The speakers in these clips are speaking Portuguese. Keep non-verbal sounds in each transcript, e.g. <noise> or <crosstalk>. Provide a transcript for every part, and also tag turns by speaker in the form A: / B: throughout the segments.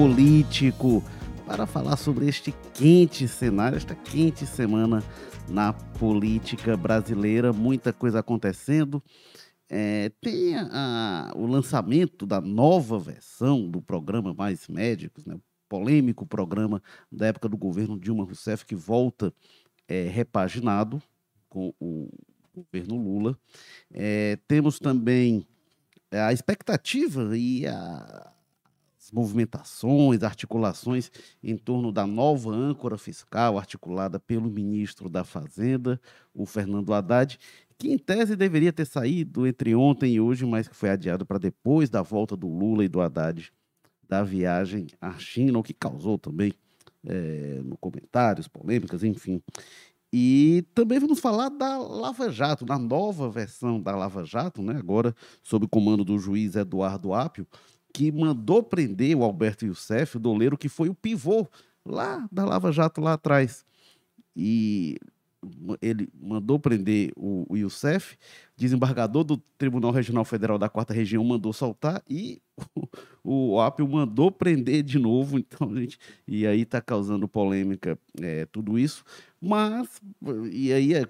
A: político para falar sobre este quente cenário, esta quente semana na política brasileira, muita coisa acontecendo. É, tem a, o lançamento da nova versão do programa Mais Médicos, né, polêmico programa da época do governo Dilma Rousseff, que volta é, repaginado com o governo Lula. É, temos também a expectativa e a, movimentações, articulações em torno da nova âncora fiscal articulada pelo ministro da Fazenda, o Fernando Haddad, que em tese deveria ter saído entre ontem e hoje, mas que foi adiado para depois da volta do Lula e do Haddad da viagem à China, o que causou também é, no comentários, polêmicas, enfim. E também vamos falar da Lava Jato, da nova versão da Lava Jato, né? agora sob o comando do juiz Eduardo Apio, que mandou prender o Alberto Youssef, o doleiro que foi o pivô lá da Lava Jato lá atrás. E ele mandou prender o, o Youssef, desembargador do Tribunal Regional Federal da Quarta Região mandou soltar e <laughs> o, o mandou prender de novo, <laughs> então, gente, e aí está causando polêmica é, tudo isso, mas, e aí é,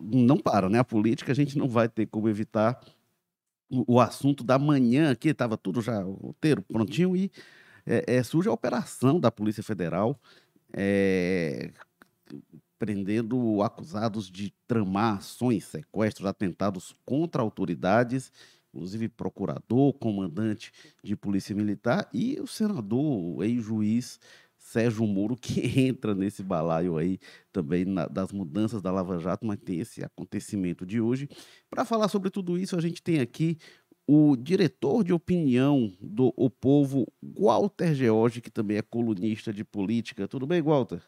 A: não para, né? A política a gente não vai ter como evitar o, o assunto da manhã aqui, estava tudo já, o roteiro prontinho, e é, é, surge a operação da Polícia Federal, é, prendendo acusados de tramar ações, sequestros, atentados contra autoridades, inclusive procurador, comandante de polícia militar e o senador, ex-juiz Sérgio Moro, que <laughs> entra nesse balaio aí também na, das mudanças da Lava Jato, mas tem esse acontecimento de hoje. Para falar sobre tudo isso, a gente tem aqui o diretor de opinião do O Povo, Walter George, que também é colunista de política. Tudo bem, Walter?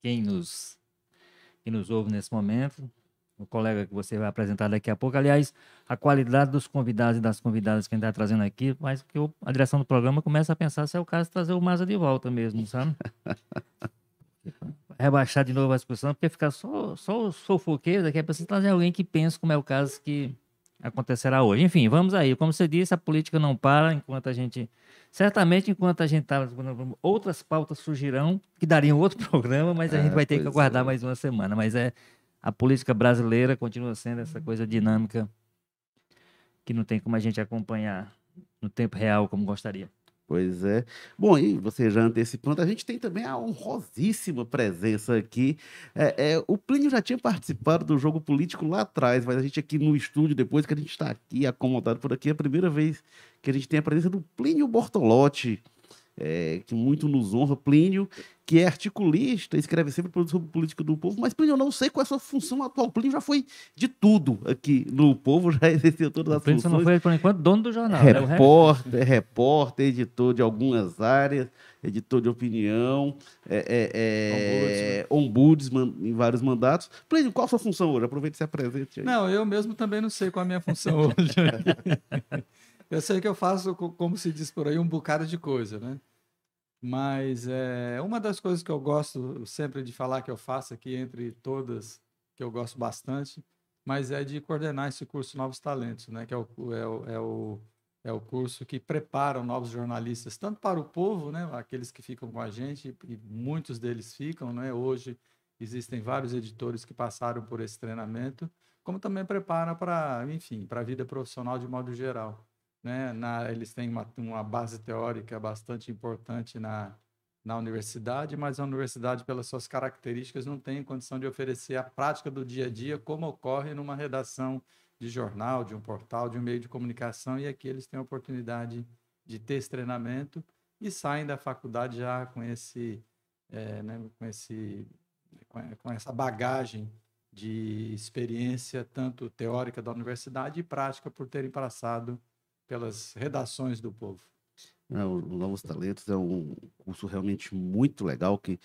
B: quem nos, quem nos ouve nesse momento, o colega que você vai apresentar daqui a pouco. Aliás, a qualidade dos convidados e das convidadas que a gente está trazendo aqui, mas que a direção do programa começa a pensar se é o caso de trazer o Maza de volta mesmo, sabe? <laughs> Rebaixar de novo a discussão, porque ficar só, só o sofoqueiro, daqui a pouco você trazer alguém que pensa como é o caso que acontecerá hoje. Enfim, vamos aí. Como você disse, a política não para enquanto a gente Certamente, enquanto a gente está. Outras pautas surgirão que dariam outro <laughs> programa, mas a é, gente vai ter que aguardar é. mais uma semana. Mas é a política brasileira continua sendo essa coisa dinâmica que não tem como a gente acompanhar no tempo real como gostaria.
A: Pois é. Bom, e você já antecipando, a gente tem também a honrosíssima presença aqui. É, é, o Plínio já tinha participado do jogo político lá atrás, mas a gente aqui no estúdio, depois que a gente está aqui acomodado por aqui, é a primeira vez que a gente tem a presença do Plínio Bortolotti é, que muito nos honra, Plínio, que é articulista, escreve sempre sobre política do povo, mas Plínio, eu não sei qual é a sua função atual. Plínio já foi de tudo aqui no povo, <laughs> já exerceu todas as Plínio funções.
B: Plínio não foi, por enquanto, dono do jornal.
A: Né? Repórter, é repórter, editor de algumas áreas, editor de opinião, é, é, é ombudsman. ombudsman. em vários mandatos. Plínio, qual a sua função hoje? Aproveite e se apresente aí.
C: Não, eu mesmo também não sei qual é a minha função hoje. <laughs> Eu sei que eu faço, como se diz por aí, um bocado de coisa, né? Mas é, uma das coisas que eu gosto sempre de falar que eu faço aqui, entre todas, que eu gosto bastante, mas é de coordenar esse curso Novos Talentos, né? Que é o, é o, é o, é o curso que prepara novos jornalistas, tanto para o povo, né? Aqueles que ficam com a gente, e muitos deles ficam, né? Hoje existem vários editores que passaram por esse treinamento, como também prepara para, enfim, para a vida profissional de modo geral. Né? Na, eles têm uma, uma base teórica bastante importante na, na universidade, mas a universidade, pelas suas características, não tem condição de oferecer a prática do dia a dia como ocorre numa redação de jornal, de um portal, de um meio de comunicação, e aqui eles têm a oportunidade de ter esse treinamento e saem da faculdade já com esse, é, né, com esse, com essa bagagem de experiência tanto teórica da universidade e prática por terem passado pelas redações do povo.
A: É, o Novos Talentos é um curso realmente muito legal que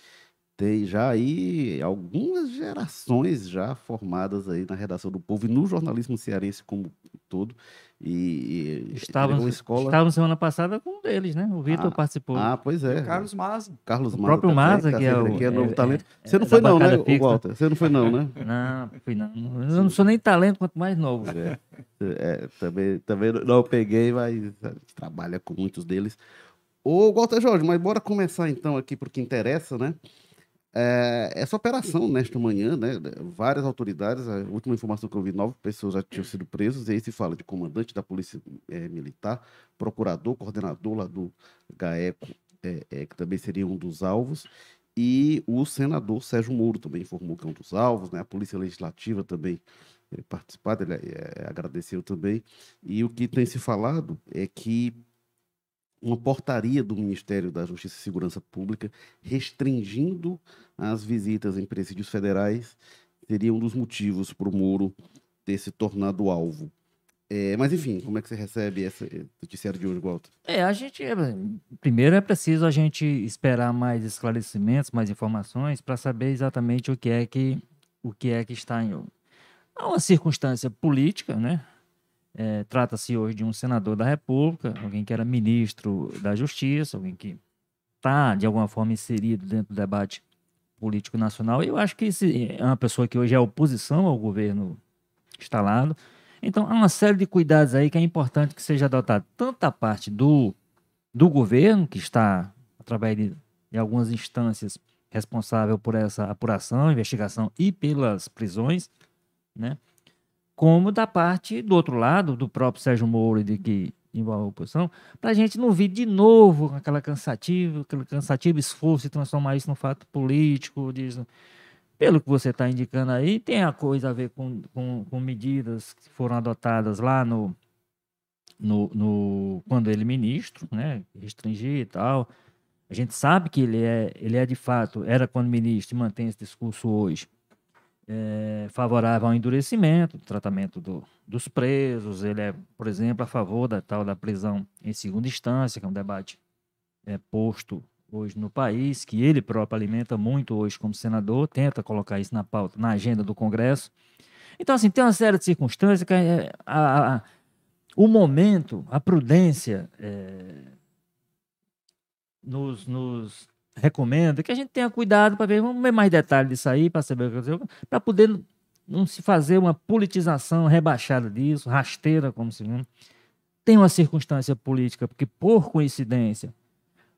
A: tem já aí algumas gerações já formadas aí na redação do povo e no jornalismo cearense como todo. E, e
B: Estávamos,
A: escola.
B: estávamos semana passada com um deles, né? O Vitor
A: Ah,
B: participou.
A: Ah, pois é.
C: O Carlos Maza.
A: Carlos
B: O
A: Maza.
B: próprio
A: também,
B: Maza,
A: tá
B: que é o-
A: aqui, novo
B: é-
A: talento.
B: é-
A: Você não
B: é
A: foi
B: da
A: não, né,
B: fixa.
A: Walter? Você não foi não, né? <laughs>
B: Não, fui não. Eu não sou nem talento, quanto mais novo.
A: É, é, também, também não peguei, mas a gente trabalha com muitos deles. Ô, Walter Jorge, mas bora começar então aqui por que interessa, né? É, essa operação nesta manhã, né? Várias autoridades, a última informação que eu vi, nove pessoas já tinham sido presas, e aí se fala de comandante da Polícia eh, Militar, procurador, coordenador lá do GAECO, eh, eh, que também seria um dos alvos, e o senador Sérgio Moro também informou que é um dos alvos, né? A Polícia Legislativa também eh, participado, ele eh, agradeceu também. E o que tem se falado é que uma portaria do Ministério da Justiça e Segurança Pública restringindo as visitas em presídios federais seria um dos motivos para o Moro ter se tornado alvo. É, mas, enfim, como é que você recebe esse noticiário de hoje, Walter?
B: É, a gente. é, Primeiro é preciso a gente esperar mais esclarecimentos, mais informações, para saber exatamente o que é que o que é que está em. Uma circunstância política, né? É, Trata-se hoje de um senador da República, alguém que era ministro da Justiça, alguém que está, de alguma forma, inserido dentro do debate político nacional. Eu acho que esse é uma pessoa que hoje é oposição ao governo instalado. Então, há uma série de cuidados aí que é importante que seja adotado, tanto da parte do, do governo, que está, através de, de algumas instâncias, responsável por essa apuração, investigação e pelas prisões, né? Como da parte do outro lado, do próprio Sérgio Moro, de que envolve a oposição, para a gente não vir de novo aquela cansativa, aquele cansativo esforço de transformar isso num fato político, disso. Pelo que você está indicando aí, tem a coisa a ver com, com, com medidas que foram adotadas lá no, no, no quando ele é ministro, né, restringir e tal. A gente sabe que ele é, ele é de fato, era quando ministro e mantém esse discurso hoje, é, favorável ao endurecimento do tratamento do, dos presos. Ele é, por exemplo, a favor da tal da prisão em segunda instância, que é um debate é, posto hoje no país, que ele próprio alimenta muito hoje como senador, tenta colocar isso na pauta, na agenda do Congresso. Então, assim, tem uma série de circunstâncias que é, a, a, o momento, a prudência é, nos, nos recomenda que a gente tenha cuidado para ver, vamos ver mais detalhes disso aí, para saber o que aconteceu, para poder não se fazer uma politização rebaixada disso, rasteira, como se viu. Tem uma circunstância política, porque por coincidência,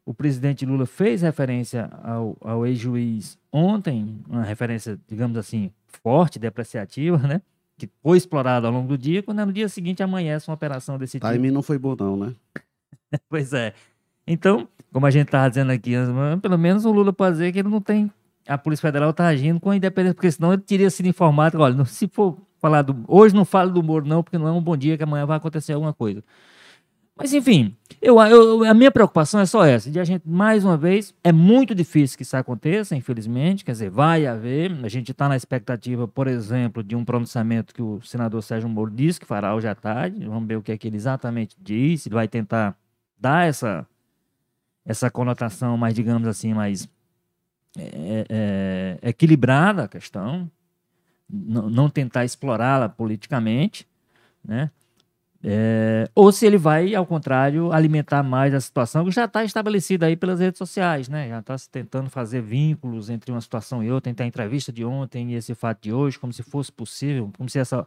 B: o presidente Lula fez referência ao, ao ex-juiz ontem, uma referência, digamos assim, forte, depreciativa, né? Que foi explorada ao longo do dia, quando no dia seguinte amanhece uma operação desse tipo.
A: Timing não foi bom, não, né? <laughs>
B: Pois é. Então, como a gente estava dizendo aqui, pelo menos o Lula pode dizer que ele não tem. A Polícia Federal está agindo com a independência, porque senão ele teria sido informado. Olha, se for falar do. Hoje não falo do Moro, não, porque não é um bom dia que amanhã vai acontecer alguma coisa. Mas, enfim, eu, eu, a minha preocupação é só essa: de a gente, mais uma vez, é muito difícil que isso aconteça, infelizmente. Quer dizer, vai haver. A gente está na expectativa, por exemplo, de um pronunciamento que o senador Sérgio Moro disse que fará hoje à tarde. Vamos ver o que é que ele exatamente disse. Ele vai tentar dar essa essa conotação mais, digamos assim, mais é, é, equilibrada a questão, não, tentar explorá-la politicamente, né? É, ou se ele vai, ao contrário, alimentar mais a situação que já está estabelecida aí pelas redes sociais, né? Já está se tentando fazer vínculos entre uma situação e outra, entre a entrevista de ontem e esse fato de hoje, como se fosse possível, como se essa,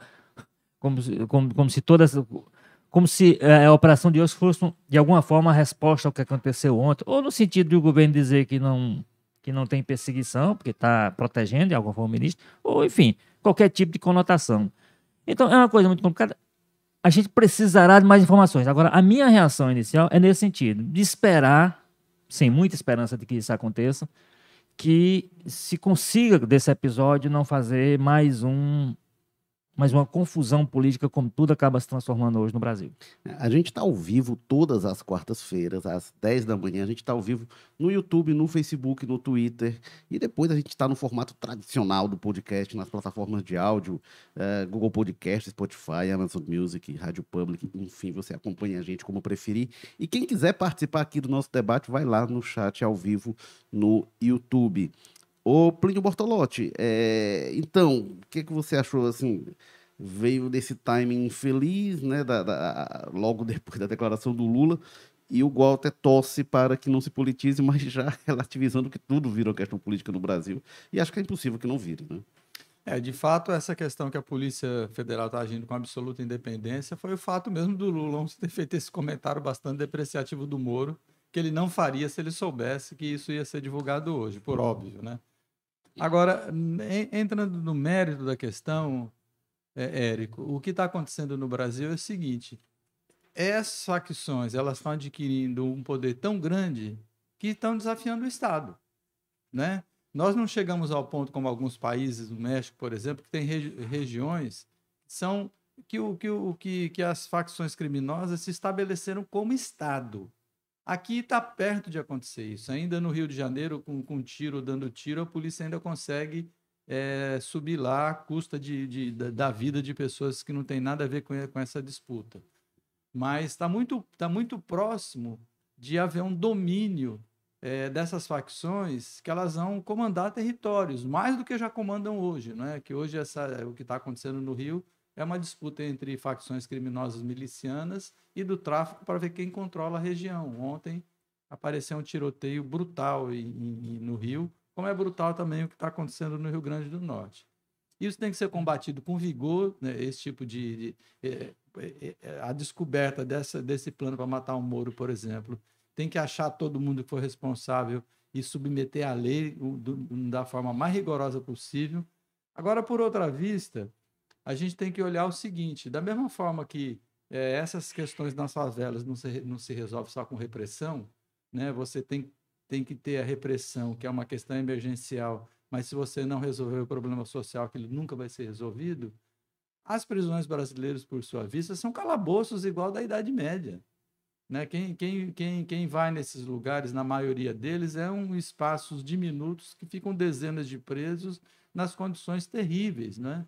B: como, como, como se todas como se a operação de hoje fosse, de alguma forma, a resposta ao que aconteceu ontem, ou no sentido de o governo dizer que não, que não tem perseguição, porque está protegendo de alguma forma o ministro, ou, enfim, qualquer tipo de conotação. Então, é uma coisa muito complicada. A gente precisará de mais informações. Agora, a minha reação inicial é nesse sentido, de esperar, sem muita esperança de que isso aconteça, que se consiga desse episódio não fazer mais um mas uma confusão política como tudo acaba se transformando hoje no Brasil.
A: A gente está ao vivo todas as quartas-feiras, às 10 da manhã. A gente está ao vivo no YouTube, no Facebook, no Twitter. E depois a gente está no formato tradicional do podcast, nas plataformas de áudio, uh, Google Podcast, Spotify, Amazon Music, Rádio Public. Enfim, você acompanha a gente como preferir. E quem quiser participar aqui do nosso debate, vai lá no chat ao vivo no YouTube. Ô, Plínio Bortolotti, é... então, o que, que você achou, assim, veio desse timing infeliz, né, da, da, logo depois da declaração do Lula, e o Walter torce para que não se politize, <laughs> mas já relativizando que tudo virou questão política no Brasil, e acho que é impossível que não vire. Né?
C: É, de fato, essa questão que a Polícia Federal está agindo com absoluta independência foi o fato mesmo do Lula <laughs> ter feito esse comentário bastante depreciativo do Moro, que ele não faria se ele soubesse que isso ia ser divulgado hoje, por óbvio, né? Agora, entrando no mérito da questão, é, Érico, o que está acontecendo no Brasil é o seguinte: essas facções elas estão adquirindo um poder tão grande que estão desafiando o Estado, né? Nós não chegamos ao ponto como alguns países, no México, por exemplo, que tem regi regiões são que, o, que, o, que, que as facções criminosas se estabeleceram como Estado. Aqui está perto de acontecer isso. Ainda no Rio de Janeiro, com, com tiro dando tiro, a polícia ainda consegue é, subir lá à custa de, de, da vida de pessoas que não tem nada a ver com, com essa disputa. Mas está muito, tá muito próximo de haver um domínio é, dessas facções que elas vão comandar territórios, mais do que já comandam hoje, né? que hoje essa, o que está acontecendo no Rio é uma disputa entre facções criminosas milicianas e do tráfico para ver quem controla a região. Ontem apareceu um tiroteio brutal em, em, no Rio, como é brutal também o que está acontecendo no Rio Grande do Norte. Isso tem que ser combatido com vigor, né? esse tipo de. de é, é, é, a descoberta dessa, desse plano para matar o Moro, por exemplo, tem que achar todo mundo que for responsável e submeter à lei do, da forma mais rigorosa possível. Agora, por outra vista, a gente tem que olhar o seguinte: da mesma forma que é, essas questões nas favelas não se, não se resolve só com repressão, né? você tem, tem que ter a repressão, que é uma questão emergencial, mas se você não resolver o problema social, que ele nunca vai ser resolvido, as prisões brasileiras, por sua vista, são calabouços igual da Idade Média. Né? Quem, quem, quem, quem vai nesses lugares, na maioria deles, é um espaços diminutos que ficam dezenas de presos nas condições terríveis. Né?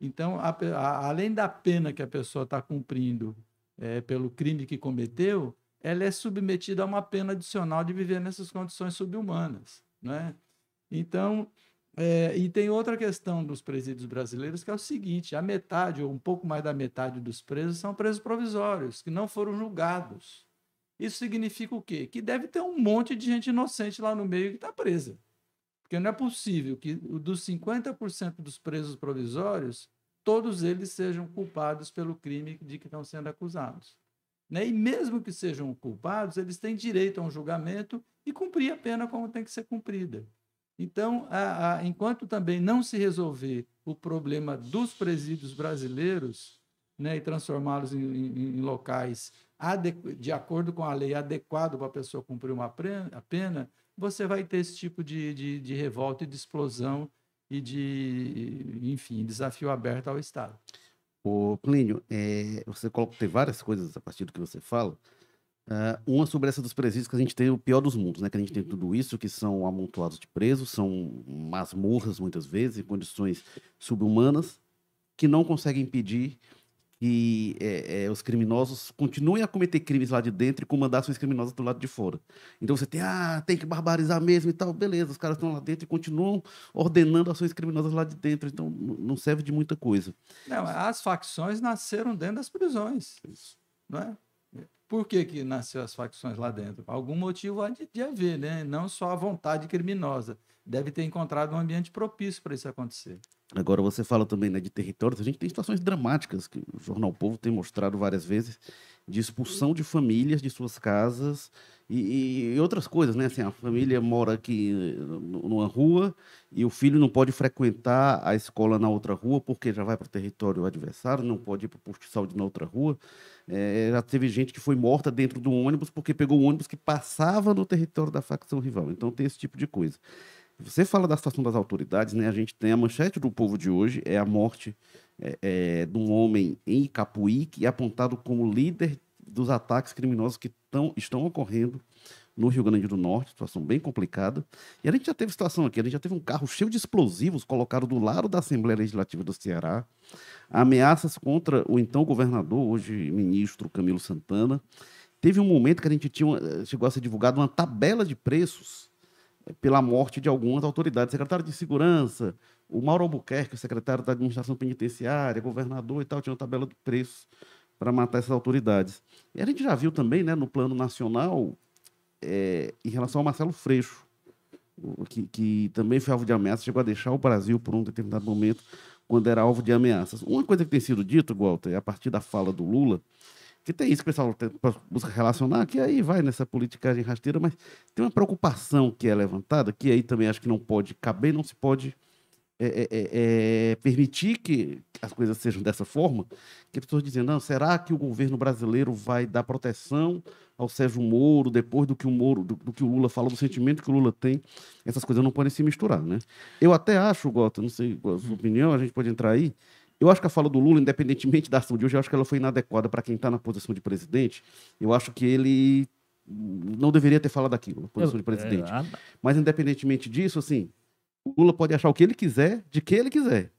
C: Então, a, a, além da pena que a pessoa está cumprindo é, pelo crime que cometeu, ela é submetida a uma pena adicional de viver nessas condições subhumanas. Né? Então, é, e tem outra questão dos presídios brasileiros que é o seguinte: a metade, ou um pouco mais da metade dos presos, são presos provisórios, que não foram julgados. Isso significa o quê? Que deve ter um monte de gente inocente lá no meio que está presa. Porque não é possível que dos 50% dos presos provisórios, todos eles sejam culpados pelo crime de que estão sendo acusados. Né? E mesmo que sejam culpados, eles têm direito a um julgamento e cumprir a pena como tem que ser cumprida. Então, a, a, enquanto também não se resolver o problema dos presídios brasileiros né, e transformá-los em, em, em, locais de acordo com a lei adequado para a pessoa cumprir uma a pena, você vai ter esse tipo de, de, de revolta e de explosão e de, enfim, desafio aberto ao Estado.
A: O Plínio, é, você coloca, tem várias coisas a partir do que você fala, Uh, uma sobre essa dos presídios, que a gente tem o pior dos mundos, né? Que a gente tem tudo isso, que são amontoados de presos, são masmorras muitas vezes, em condições subhumanas, que não conseguem impedir que é, é, os criminosos continuem a cometer crimes lá de dentro e comandar ações criminosas do lado de fora. Então você tem, ah, tem que barbarizar mesmo e tal, beleza, os caras estão lá dentro e continuam ordenando ações criminosas lá de dentro, então não serve de muita coisa.
C: Não, as facções nasceram dentro das prisões, isso. não é? Por que, que nasceu as facções lá dentro? Algum motivo há de, de haver, né? Não só a vontade criminosa. Deve ter encontrado um ambiente propício para isso acontecer.
A: Agora, você fala também né, de territórios. A gente tem situações dramáticas que o Jornal Povo tem mostrado várias vezes de expulsão de famílias de suas casas e, e, outras coisas, né? Assim, a família mora aqui numa rua e o filho não pode frequentar a escola na outra rua porque já vai para o território adversário, não pode ir para o posto de saúde na outra rua. É, já teve gente que foi morta dentro do ônibus porque pegou o ônibus que passava no território da facção rival. Então tem esse tipo de coisa. Você fala da situação das autoridades, né? A gente tem a manchete do povo de hoje, é a morte é, é, de um homem em Icapuí, que é apontado como líder dos ataques criminosos que tão, estão ocorrendo no Rio Grande do Norte, situação bem complicada. E a gente já teve situação aqui, a gente já teve um carro cheio de explosivos colocado do lado da Assembleia Legislativa do Ceará, ameaças contra o então governador, hoje ministro Camilo Santana. Teve um momento que a gente tinha, chegou a ser divulgado uma tabela de preços pela morte de algumas autoridades, secretário de Segurança, o Mauro Albuquerque, secretário da Administração Penitenciária, governador e tal, tinha uma tabela de preços para matar essas autoridades. E a gente já viu também, né, no plano nacional, é, em relação ao Marcelo Freixo, que, que, também foi alvo de ameaças, chegou a deixar o Brasil por um determinado momento, quando era alvo de ameaças. Uma coisa que tem sido dito, Walter, a partir da fala do Lula, que tem isso que o pessoal busca relacionar, que aí vai nessa politicagem rasteira, mas tem uma preocupação que é levantada, que aí também acho que não pode caber, não se pode é, é, é, é, permitir que as coisas sejam dessa forma, que as pessoas dizem, não, será que o governo brasileiro vai dar proteção ao Sérgio Moro depois do que o Moro, do, do, que o Lula falou, do sentimento que o Lula tem? Essas coisas não podem se misturar, né? Eu até acho, Gota, não sei a sua opinião, a gente pode entrar aí, eu acho que a fala do Lula, independentemente da ação de hoje, eu acho que ela foi inadequada para quem está na posição de presidente. Eu acho que ele não deveria ter falado aquilo, na posição de presidente. É, Mas, independentemente disso, assim, o Lula pode achar o que ele quiser, de que ele quiser.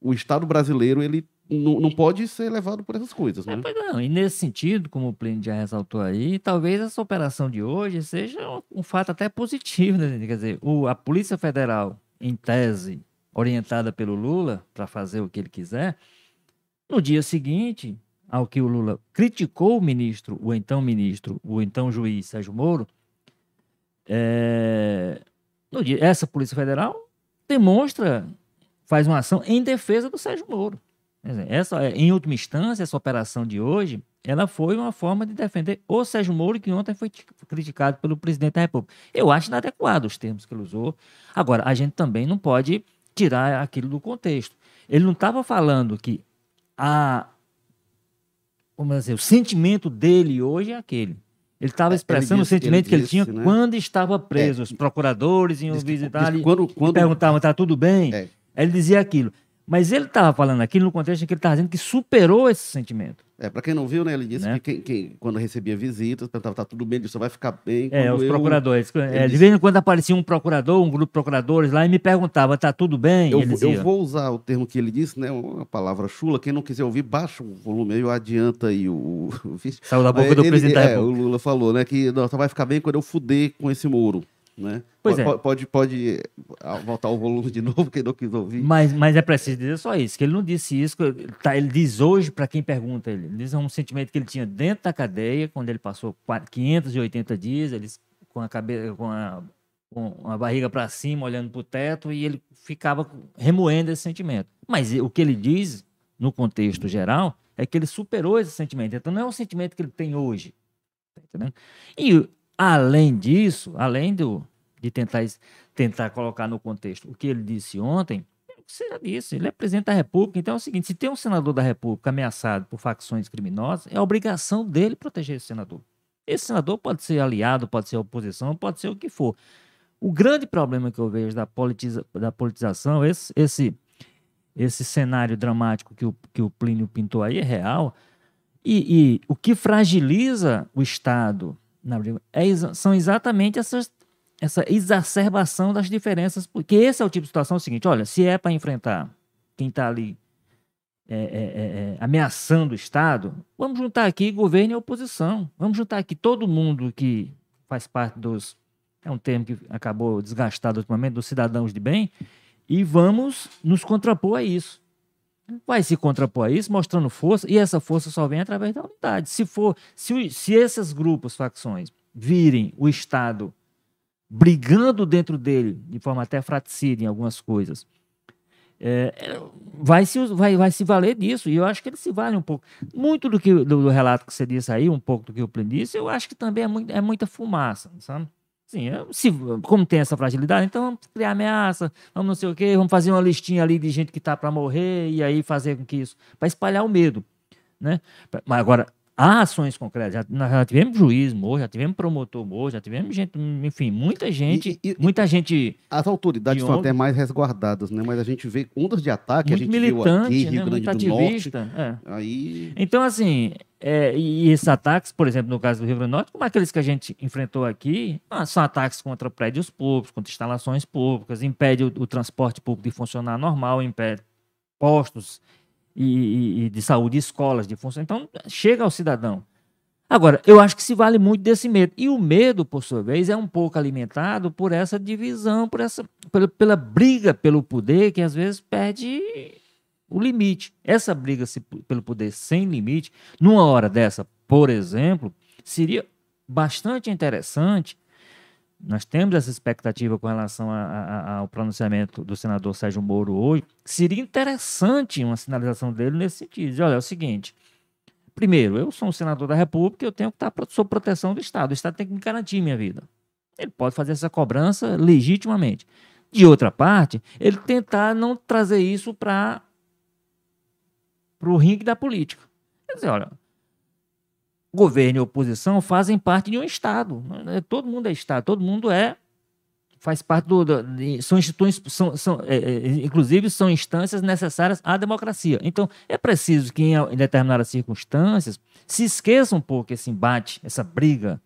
A: O Estado brasileiro, ele não, pode ser levado por essas coisas, é, né?
B: É, não. E nesse sentido, como o Plínio já ressaltou aí, talvez essa operação de hoje seja um, fato até positivo, né? Quer dizer, o, a Polícia Federal, em tese, orientada pelo Lula para fazer o que ele quiser, no dia seguinte, ao que o Lula criticou o ministro, o então ministro, o então juiz Sérgio Moro, é, dia, essa Polícia Federal demonstra, faz uma ação em defesa do Sérgio Moro. Essa, em última instância, essa operação de hoje, ela foi uma forma de defender o Sérgio Moro, que ontem foi criticado pelo presidente da República. Eu acho inadequado os termos que ele usou. Agora, a gente também não pode tirar aquilo do contexto. Ele não estava falando que a, vamos dizer, o sentimento dele hoje é aquele. Ele estava é, expressando disse, o sentimento que ele disse, tinha né? quando estava preso. É, Os procuradores iam visitar e quando, quando... perguntavam, está tudo bem? É. Ele dizia aquilo. Mas ele estava falando aquilo no contexto em que ele estava dizendo que superou esse sentimento.
A: É, para quem não viu, né, ele disse né? que quem, quem, quando recebia visitas, perguntava, tá tudo bem, ele só vai ficar bem.
B: É, os eu... procuradores. É, de vez em quando aparecia um procurador, um grupo de procuradores lá e me perguntava, tá tudo bem?
A: Eu, eu vou usar o termo que ele disse, né, uma palavra chula, quem não quiser ouvir, baixa o volume aí, adianta aí o...
B: Saiu da boca do ele, presidente
A: é, o Lula falou, né, que não, só vai ficar bem quando eu fuder com esse muro. Né?
B: Pois
A: pode, é. Pode, pode ah, voltar o volume de <laughs> novo, quem não quis ouvir.
B: Mas, mas é preciso dizer só isso, que ele não disse isso, tá, ele diz hoje para quem pergunta ele, ele diz um sentimento que ele tinha dentro da cadeia, quando ele passou 580 dias, ele com a cabeça, com a, com a barriga para cima, olhando para o teto, e ele ficava remoendo esse sentimento. Mas o que ele diz, no contexto geral, é que ele superou esse sentimento. Então não é um sentimento que ele tem hoje. Tá e Além disso, além do, de tentar, tentar colocar no contexto o que ele disse ontem, você já disse, ele é presidente da República, então é o seguinte: se tem um senador da República ameaçado por facções criminosas, é obrigação dele proteger esse senador. Esse senador pode ser aliado, pode ser oposição, pode ser o que for. O grande problema que eu vejo da, politiza, da politização, esse, esse, esse cenário dramático que o, que o Plínio pintou aí é real, e, e o que fragiliza o Estado na briga é, são exatamente essas, essa exacerbação das diferenças. Porque esse é o tipo de situação é o seguinte: olha, se é para enfrentar quem está ali é, é, é, é, ameaçando o Estado, vamos juntar aqui governo e oposição. Vamos juntar aqui todo mundo que faz parte dos. É um termo que acabou desgastado ultimamente, dos cidadãos de bem, e vamos nos contrapor a isso vai se contrapor a isso, mostrando força, e essa força só vem através da unidade. Se for, se, se esses grupos, facções, virem o Estado brigando dentro dele, de forma até fraticida em algumas coisas, é, é, vai, se, vai, vai se valer disso, e eu acho que ele se vale um pouco. Muito do, que, do, do relato que você disse aí, um pouco do que o Plínio eu acho que também é, muito, é muita fumaça, sabe? Sim, se, como tem essa fragilidade, então vamos criar ameaça, vamos não sei o quê, vamos fazer uma listinha ali de gente que está para morrer e aí fazer com que isso, para espalhar o medo, né? Mas agora, há ações concretas. Já, nós já tivemos juiz morto, já tivemos promotor morto, já tivemos gente, enfim, muita gente, e, e, muita gente.
A: As autoridades são até mais resguardadas, né? Mas a gente vê ondas de ataque,
B: muito
A: a gente
B: militante,
A: viu aqui,
B: Rio né? Grande do ativista,
A: Norte. É. Aí...
B: Então, assim, é, e esses ataques, por exemplo, no caso do Rio Grande do Norte, como aqueles que a gente enfrentou aqui, ah, são ataques contra prédios públicos, contra instalações públicas, impede o, o transporte público de funcionar normal, impede postos e, e, de saúde, escolas de função. Então, chega ao cidadão. Agora, eu acho que se vale muito desse medo. E o medo, por sua vez, é um pouco alimentado por essa divisão, por essa, pela, pela briga pelo poder, que às vezes perde o limite. Essa briga se, pelo poder sem limite, numa hora dessa, por exemplo, seria bastante interessante. Nós temos essa expectativa com relação a, a, ao pronunciamento do senador Sérgio Moro hoje. Seria interessante uma sinalização dele nesse sentido. Olha, é o seguinte Primeiro, eu sou um senador da República, eu tenho que estar sob proteção do Estado. O Estado tem que me garantir minha vida. Ele pode fazer essa cobrança legitimamente. De outra parte, ele tentar não trazer isso para o ringue da política. Quer dizer, olha, governo e oposição fazem parte de um Estado. Todo mundo é Estado, todo mundo é faz parte do, do são instituições, são, são é, é, inclusive são instâncias necessárias à democracia. Então é preciso que em, em, determinadas circunstâncias se esqueça um pouco esse embate, essa briga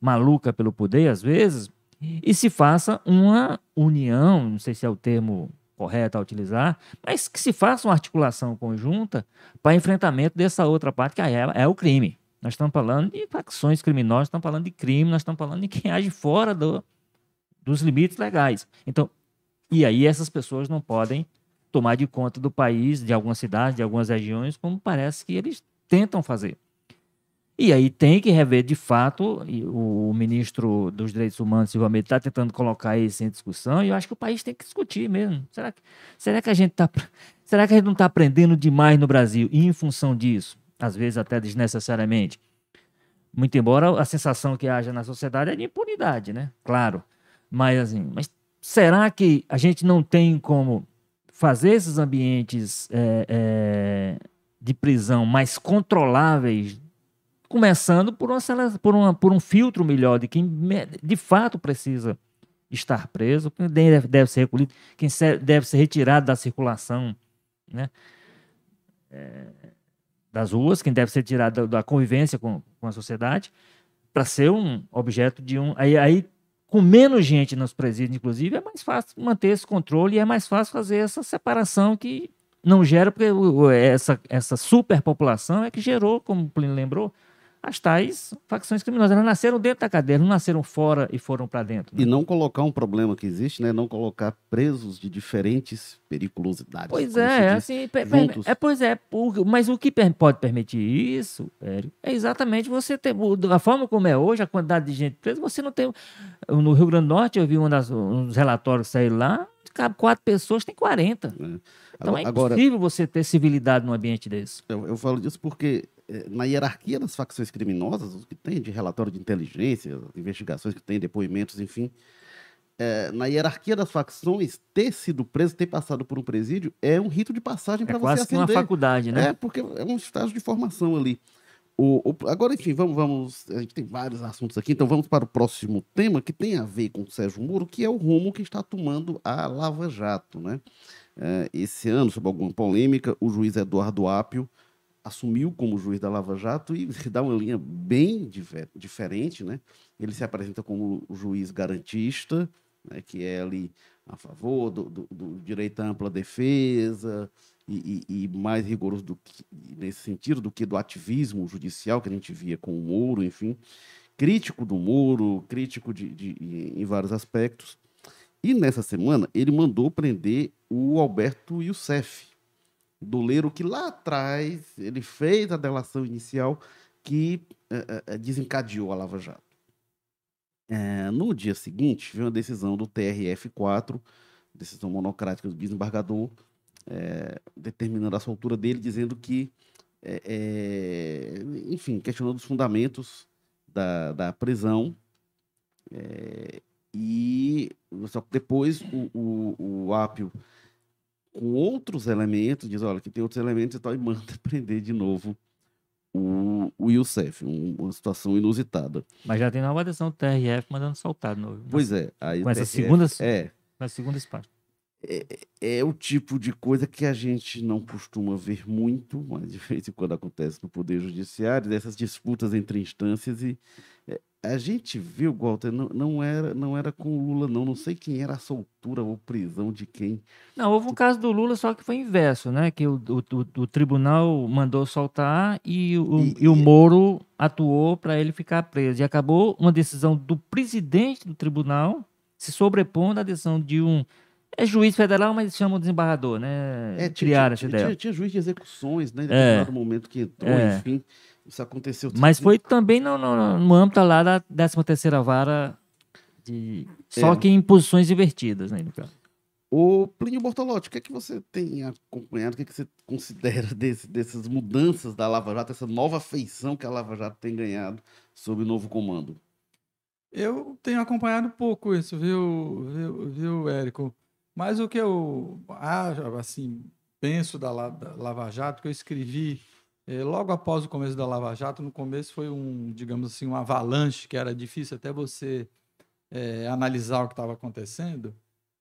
B: maluca pelo poder às vezes e se faça uma união, não sei se é o termo correto a utilizar, mas que se faça uma articulação conjunta para enfrentamento dessa outra parte que é, é o crime. Nós estamos falando de facções criminosas, estamos falando de crime, nós estamos falando de quem age fora do, dos limites legais. Então, e aí essas pessoas não podem tomar de conta do país, de algumas cidades, de algumas regiões, como parece que eles tentam fazer. E aí tem que rever de fato, o ministro dos Direitos Humanos, Silva está tentando colocar isso em discussão, e eu acho que o país tem que discutir mesmo. Será que, será que a gente tá, será que a gente não está aprendendo demais no Brasil, e em função disso, às vezes até desnecessariamente? Muito embora a sensação que haja na sociedade é de impunidade, né? Claro. Mas assim, mas será que a gente não tem como fazer esses ambientes é, é, de prisão mais controláveis, começando por, uma, por, uma, por um filtro melhor de quem de fato precisa estar preso, quem deve, deve ser recolhido, quem deve ser retirado da circulação, né? É, das ruas, quem deve ser tirado da, da convivência com, com a sociedade, para ser um objeto de um. Aí, aí com menos gente nos presídios, inclusive, é mais fácil manter esse controle e é mais fácil fazer essa separação que não gera, porque essa, essa superpopulação é que gerou, como o Plínio lembrou, as tais facções criminosas. Elas nasceram dentro da cadeia, não nasceram fora e foram para dentro.
A: Né? E não colocar um problema que existe, né? Não colocar presos de diferentes periculosidades.
B: Pois é, assim, é, pois é, mas o que pode permitir isso, é exatamente você ter, da forma como é hoje, a quantidade de gente presa, você não tem, no Rio Grande do Norte eu vi um, das, um dos relatórios que saíram lá, cabe quatro pessoas, tem 40. É. Então é impossível Agora, você ter civilidade num ambiente desse.
A: Eu, eu falo disso porque é, na hierarquia das facções criminosas, o que tem de relatório de inteligência, investigações que tem, depoimentos, enfim, é, na hierarquia das facções, ter sido preso, ter passado por um presídio, é um rito de passagem para
B: é
A: você quase
B: ascender. uma faculdade, né?
A: É, porque é um estágio de formação ali. O, o, agora, enfim, vamos, vamos. A gente tem vários assuntos aqui, então vamos para o próximo tema que tem a ver com o Sérgio Moro, que é o rumo que está tomando a Lava Jato. Né? É, esse ano, sob alguma polêmica, o juiz Eduardo Apio assumiu como juiz da Lava Jato e dá uma linha bem diferente, né? Ele se apresenta como juiz garantista, né, que é ali a favor do, do, do direito à ampla defesa e, e, e, mais rigoroso do que, nesse sentido do que do ativismo judicial que a gente via com o Moro, enfim, crítico do Moro, crítico de, de, em vários aspectos. E nessa semana ele mandou prender o Alberto Youssef, doleiro que lá atrás ele fez a delação inicial que uh, uh, desencadeou a Lava Jato. Uh, no dia seguinte, veio uma decisão do TRF4, decisão monocrática do desembargador, determinando a soltura dele, dizendo que, enfim, questionando os fundamentos da, da prisão. e só depois o, o, o com outros elementos, diz, olha, que tem outros elementos e tal, e manda <laughs> prender de novo o, o Youssef, um, uma situação inusitada.
B: Mas já tem nova adesão do TRF mandando soltar de novo.
A: Pois é. Aí
B: com essa segunda,
A: é,
B: com segunda espaço.
A: É, é, o tipo de coisa que a gente não costuma ver muito, mas de vez em quando acontece no Poder Judiciário, dessas disputas entre instâncias e é, A gente viu, Walter, não, não, era, não era com o Lula, não. Não sei quem era a soltura ou prisão de quem.
B: Não, houve um caso do Lula, só que foi inverso, né? Que o, o, o, tribunal mandou soltar e o,
A: E-
B: e, o Moro atuou para ele ficar preso. E acabou uma decisão do presidente do tribunal se sobrepondo à decisão de um. É juiz federal, mas chamam de desembargador, né?
A: É, tinha, tinha, tinha, tinha juiz de execuções, né? Em
B: É.
A: determinado momento que entrou,
B: É.
A: enfim. Isso aconteceu.
B: Mas foi também no, no, no âmbito lá da 13 terceira vara, de... só
A: É.
B: que em posições invertidas, né? no caso.
A: Ô, Plínio Bortolotti, o que é que você tem acompanhado? O que é que você considera desse, dessas mudanças da Lava Jato, essa nova feição que a Lava Jato tem ganhado sob o novo comando?
C: Eu tenho acompanhado pouco isso, viu, viu, viu, Érico? Mas o que eu acho, assim, penso da, da Lava Jato, que eu escrevi logo após o começo da Lava Jato, no começo foi um, digamos assim, um avalanche, que era difícil até você eh, analisar o que estava acontecendo.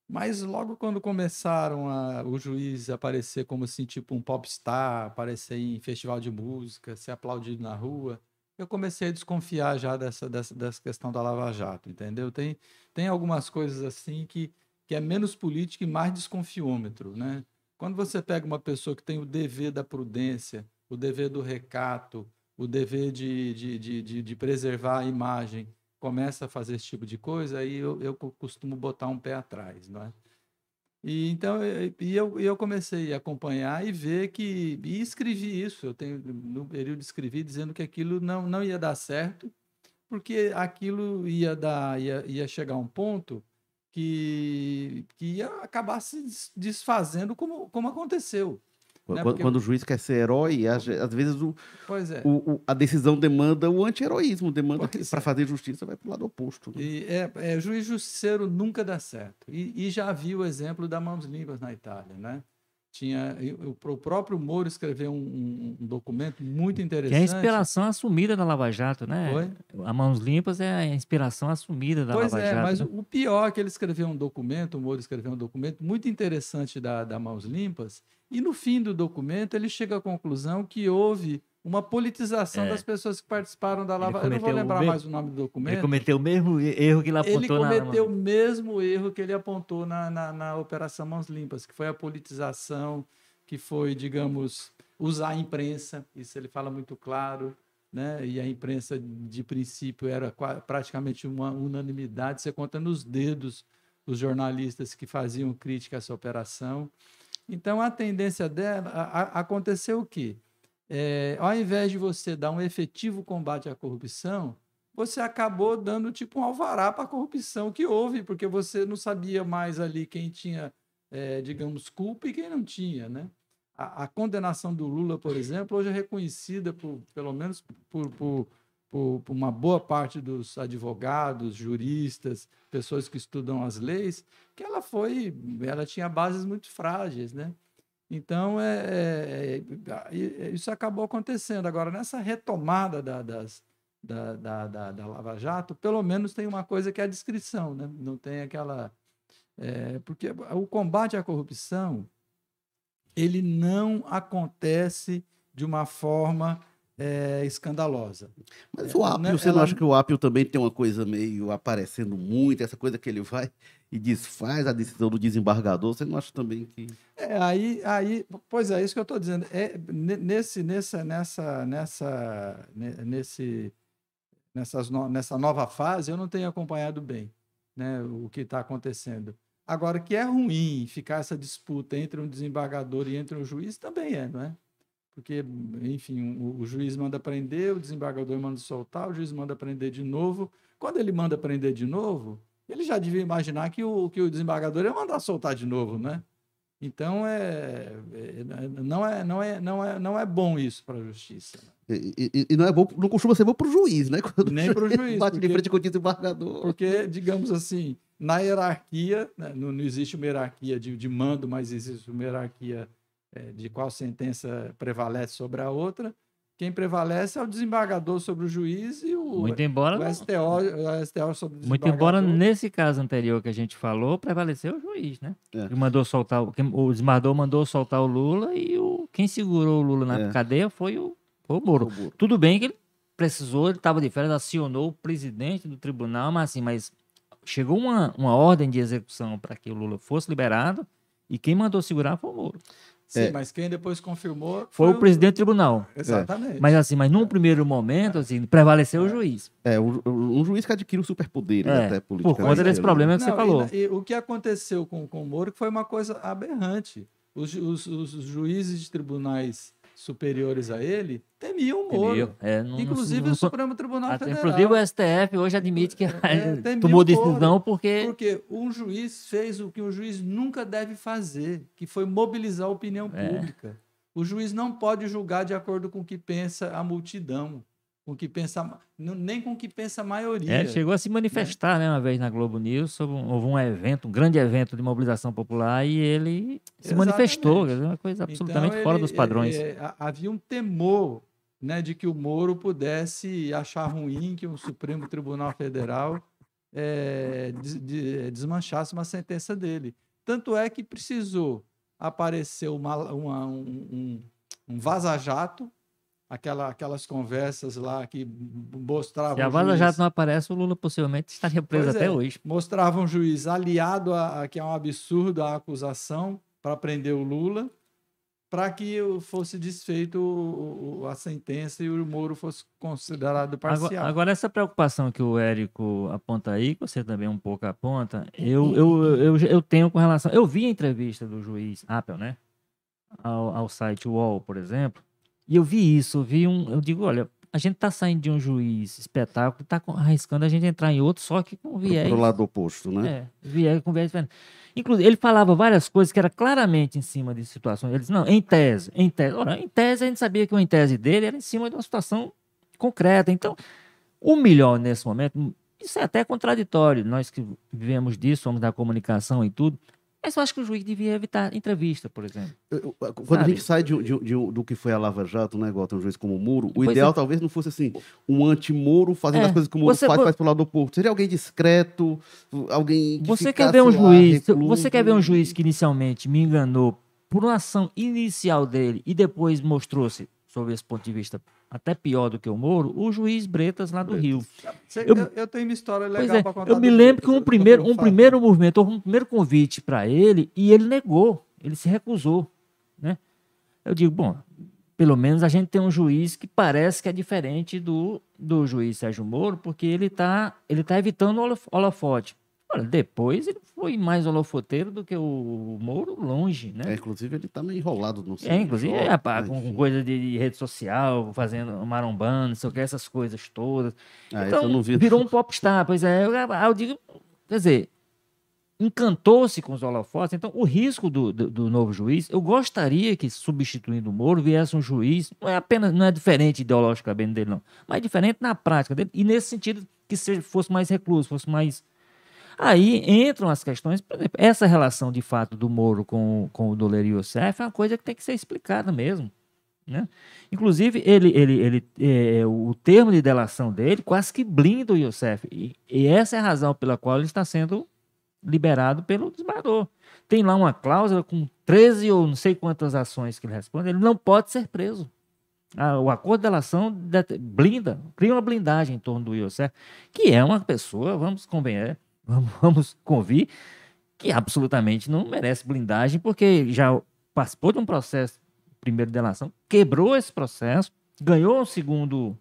C: Mas logo quando começaram a, o juiz aparecer como assim, tipo um popstar, aparecer em festival de música, ser aplaudido na rua, eu comecei a desconfiar já dessa, dessa, dessa questão da Lava Jato, entendeu? Tem, tem algumas coisas assim que, que é menos política e mais desconfiômetro, né? Quando você pega uma pessoa que tem o dever da prudência, o dever do recato, o dever de, de, de, de, de preservar a imagem, começa a fazer esse tipo de coisa, aí eu, eu co- costumo botar um pé atrás, não é? E então e eu, eu comecei a acompanhar e ver que e escrevi isso. Eu tenho no período escrevi dizendo que aquilo não, não ia dar certo, porque aquilo ia dar ia, ia chegar a um ponto que, que ia acabar se des- desfazendo como, como aconteceu.
A: Quando,
C: Né, porque-
A: quando o juiz quer ser herói, às, às vezes o,
C: Pois é.
A: o- o- a decisão demanda o anti-heroísmo, demanda que
C: Pois
A: para
C: é.
A: fazer justiça vai para o lado oposto. né?
C: E é, é, juiz justiceiro nunca dá certo. E, e já vi o exemplo da Mãos Limpas na Itália, né? Tinha, e o, próprio Moro escreveu um, um- um documento muito
B: Que
C: interessante.
B: é a inspiração assumida da Lava Jato, né?
C: Foi?
B: A Mãos Limpas é a inspiração assumida da
C: Pois
B: Lava
C: é,
B: Jato.
C: mas
B: né?
C: o pior é que ele escreveu um documento, o Moro escreveu um documento muito interessante da, da Mãos Limpas, e no fim do documento ele chega à conclusão que houve uma politização
B: É.
C: das pessoas que participaram da
B: Ele
C: Lava Eu não vou lembrar
B: mesmo-
C: mais o nome do documento.
B: Ele cometeu o mesmo erro que ele
C: ele
B: apontou na-
C: cometeu o mesmo erro que ele apontou na, na, na Operação Mãos Limpas, que foi a politização, que foi, digamos, usar a imprensa, isso ele fala muito claro, né? e a imprensa, de princípio, era praticamente uma unanimidade, você conta nos dedos os jornalistas que faziam crítica a essa operação. Então, a tendência dela, a- a- aconteceu o quê? É, ao invés de você dar um efetivo combate à corrupção, você acabou dando tipo um alvará para a corrupção que houve, porque você não sabia mais ali quem tinha, eh, digamos, culpa e quem não tinha, né? A, a condenação do Lula, por exemplo, hoje é reconhecida por, pelo menos por, por, por, por uma boa parte dos advogados, juristas, pessoas que estudam as leis, que ela foi, ela tinha bases muito frágeis, né? Então, é, é- é- é- isso acabou acontecendo. Agora, nessa retomada da, das, da, da, da, da Lava Jato, pelo menos tem uma coisa que é a descrição, né? Não tem aquela. é, porque o combate à corrupção ele não acontece de uma forma é, escandalosa.
A: Mas
C: É,
A: o Apio,
C: né,
A: você não
C: ela-
A: acha que o Apio também tem uma coisa meio aparecendo muito, essa coisa que ele vai e desfaz a decisão do desembargador? Você não acha também que.
C: É, aí, aí, pois é, isso que eu estou dizendo. É, ne- nesse, nessa, nessa, nessa, ne- nesse, nessas no- nessa nova fase, eu não tenho acompanhado bem né, o que está acontecendo. Agora, que é ruim ficar essa disputa entre um desembargador e entre um juiz, também é, não é? Porque, enfim, o, o juiz manda prender, o desembargador manda soltar, o juiz manda prender de novo. Quando ele manda prender de novo, ele já devia imaginar que o, que o desembargador ia mandar soltar de novo, né? Então é, é- não é não é não é não é bom isso para a justiça.
A: E, e- e não é bom, não costuma ser bom para o juiz, né? Quando
C: Nem pro <laughs> juiz,
A: bate de
C: porque-
A: frente com o desembargador.
C: Porque, digamos assim, na hierarquia, né, não, não existe uma hierarquia de, de mando, mas existe uma hierarquia de qual sentença prevalece sobre a outra. Quem prevalece é o desembargador sobre o juiz e o,
B: Muito embora,
C: o STO, o STO sobre o
B: muito embora nesse caso anterior que a gente falou, prevaleceu o juiz, né?
A: É.
B: Mandou soltar, o, o desembargador mandou soltar o Lula e o, quem segurou o Lula na
A: É.
B: cadeia foi o, foi o Moro.
A: Ô, Moro.
B: Tudo bem que ele precisou, ele estava de férias, acionou o presidente do tribunal, mas assim, mas chegou uma, uma ordem de execução para que o Lula fosse liberado e quem mandou segurar foi o Moro.
C: Sim,
A: É.
C: mas quem depois confirmou
B: Foi, o presidente do tribunal.
C: Exatamente.
B: Mas assim, mas num primeiro momento, assim, prevaleceu o juiz.
A: É, um, um juiz que adquire o superpoder,
B: É,
A: até
B: por
A: política.
B: conta desse problema que você
C: Não, e
B: falou.
C: na- E, o que aconteceu com, com o Moro foi uma coisa aberrante. Os, os- os juízes de tribunais superiores a ele temiam o Moro.
B: Entendeu? É, não-
C: Inclusive
B: não-
C: o Supremo Tribunal
B: até-
C: Federal.
B: Inclusive o STF hoje admite que
C: É, <laughs>
B: tomou decisão porque
C: Porque um juiz fez o que um juiz nunca deve fazer, que foi mobilizar a opinião
B: É.
C: pública. O juiz não pode julgar de acordo com o que pensa a multidão, com que pensa, nem com o que pensa a maioria.
B: É, chegou a se manifestar né, uma vez na Globo News sobre um, houve um evento, um grande evento de mobilização popular e ele se
C: Exatamente.
B: manifestou, uma coisa absolutamente
C: Então,
B: fora
C: ele-
B: dos padrões.
C: é, é, havia um temor né, de que o Moro pudesse achar ruim que o Supremo Tribunal Federal é, des- de- desmanchasse uma sentença dele. Tanto é que precisou aparecer uma- uma- um, um- um vaza-jato, aquela, aquelas conversas lá que mostravam.
B: Se a Vaza Jato não aparece, o Lula possivelmente estaria preso
C: Pois
B: até
C: é.
B: hoje.
C: mostrava um juiz aliado a, a que é um absurdo a acusação para prender o Lula, para que fosse desfeito o- o- a sentença e o Moro fosse considerado parcial.
B: Agora, agora, essa preocupação que o Érico aponta aí, que você também um pouco aponta, eu, eu, eu, eu tenho com relação. Eu vi a entrevista do juiz Apple, né? Ao, ao site UOL, por exemplo, e eu vi isso, eu vi um. Eu digo, olha, a gente tá saindo de um juiz espetáculo, tá arriscando a gente entrar em outro, só que com viés.
A: Pro lado oposto, né?
B: É, viés com viés diferente. Inclusive, ele falava várias coisas que era claramente em cima de situações. Ele disse, não, em tese, em tese. Ora, em tese, a gente sabia que o em tese dele era em cima de uma situação concreta. Então, o melhor nesse momento, isso é até contraditório, nós que vivemos disso, somos da comunicação e tudo, mas eu acho que o juiz devia evitar entrevista, por exemplo.
A: Eu- eu- Quando a
B: Sabe?
A: gente sai de, de- de- do que foi a Lava Jato, né, igual tem um juiz como o Moro, o ideal
B: é.
A: talvez não fosse assim, um anti-Moro fazendo
B: É,
A: as coisas que o Moro
B: você-
A: faz, faz pro lado oposto. Seria alguém discreto, alguém que
B: Você quer ver um
A: lá,
B: juiz,
A: recluso.
B: você quer ver um juiz que inicialmente me enganou por uma ação inicial dele e depois mostrou-se, sob esse ponto de vista, até pior do que o Moro, o juiz Bretas lá do Rio.
C: Você-
B: eu-
C: eu, tenho uma história legal
B: é,
C: para contar.
B: eu me lembro que um primeiro, um primeiro movimento, um primeiro convite para ele e ele negou, ele se recusou, né? Eu digo, bom, pelo menos a gente tem um juiz que parece que é diferente do, do juiz Sérgio Moro, porque ele está ele tá evitando o holof- holofote. Olha, depois ele foi mais holofoteiro do que o Moro, longe, né?
A: É, inclusive ele tá meio enrolado no
B: É, inclusive, é, pá, com, coisa de, de rede social, fazendo marombando, não sei o que, essas coisas todas.
A: Ah,
B: então, virou um popstar. Pois é, eu, eu digo, quer dizer, encantou-se com os holofotes. Então, o risco do, do, do novo juiz, eu gostaria que, substituindo o Moro, viesse um juiz, não é apenas, não é diferente ideologicamente dele, não, mas diferente na prática dele, e nesse sentido que seja, fosse mais recluso, fosse mais. Aí entram as questões, por exemplo, essa relação de fato do Moro com, com o Doleiro Youssef é uma coisa que tem que ser explicada mesmo. Né? Inclusive, ele, ele, ele, é, o termo de delação dele quase que blinda o Youssef. E, e essa é a razão pela qual ele está sendo liberado pelo desembargador. Tem lá uma cláusula com 13 ou não sei quantas ações que ele responde, ele não pode ser preso. Ah, o acordo de delação blinda, cria uma blindagem em torno do Youssef, que é uma pessoa, vamos convencer, <laughs> vamos, convir, que absolutamente não merece blindagem, porque já participou de um processo primeiro de delação, quebrou esse processo, ganhou um segundo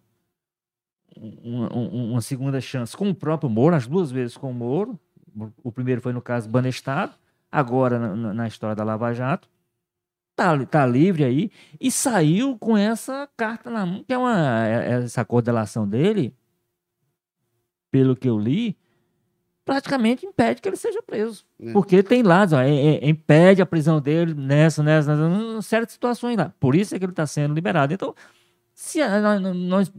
B: uma, um- uma segunda chance com o próprio Moro, as duas vezes com o Moro. O primeiro foi no caso Banestado, agora na, na- história da Lava Jato. Tá, tá livre aí e saiu com essa carta na mão, que é uma é- essa coordenação dele, pelo que eu li, praticamente impede que ele seja preso.
A: É.
B: Porque tem lá, ó, é- é- impede a prisão dele nessa, nessa, nessa, em certas situações lá. Por isso é que ele está sendo liberado. Então, se a- nós, nós-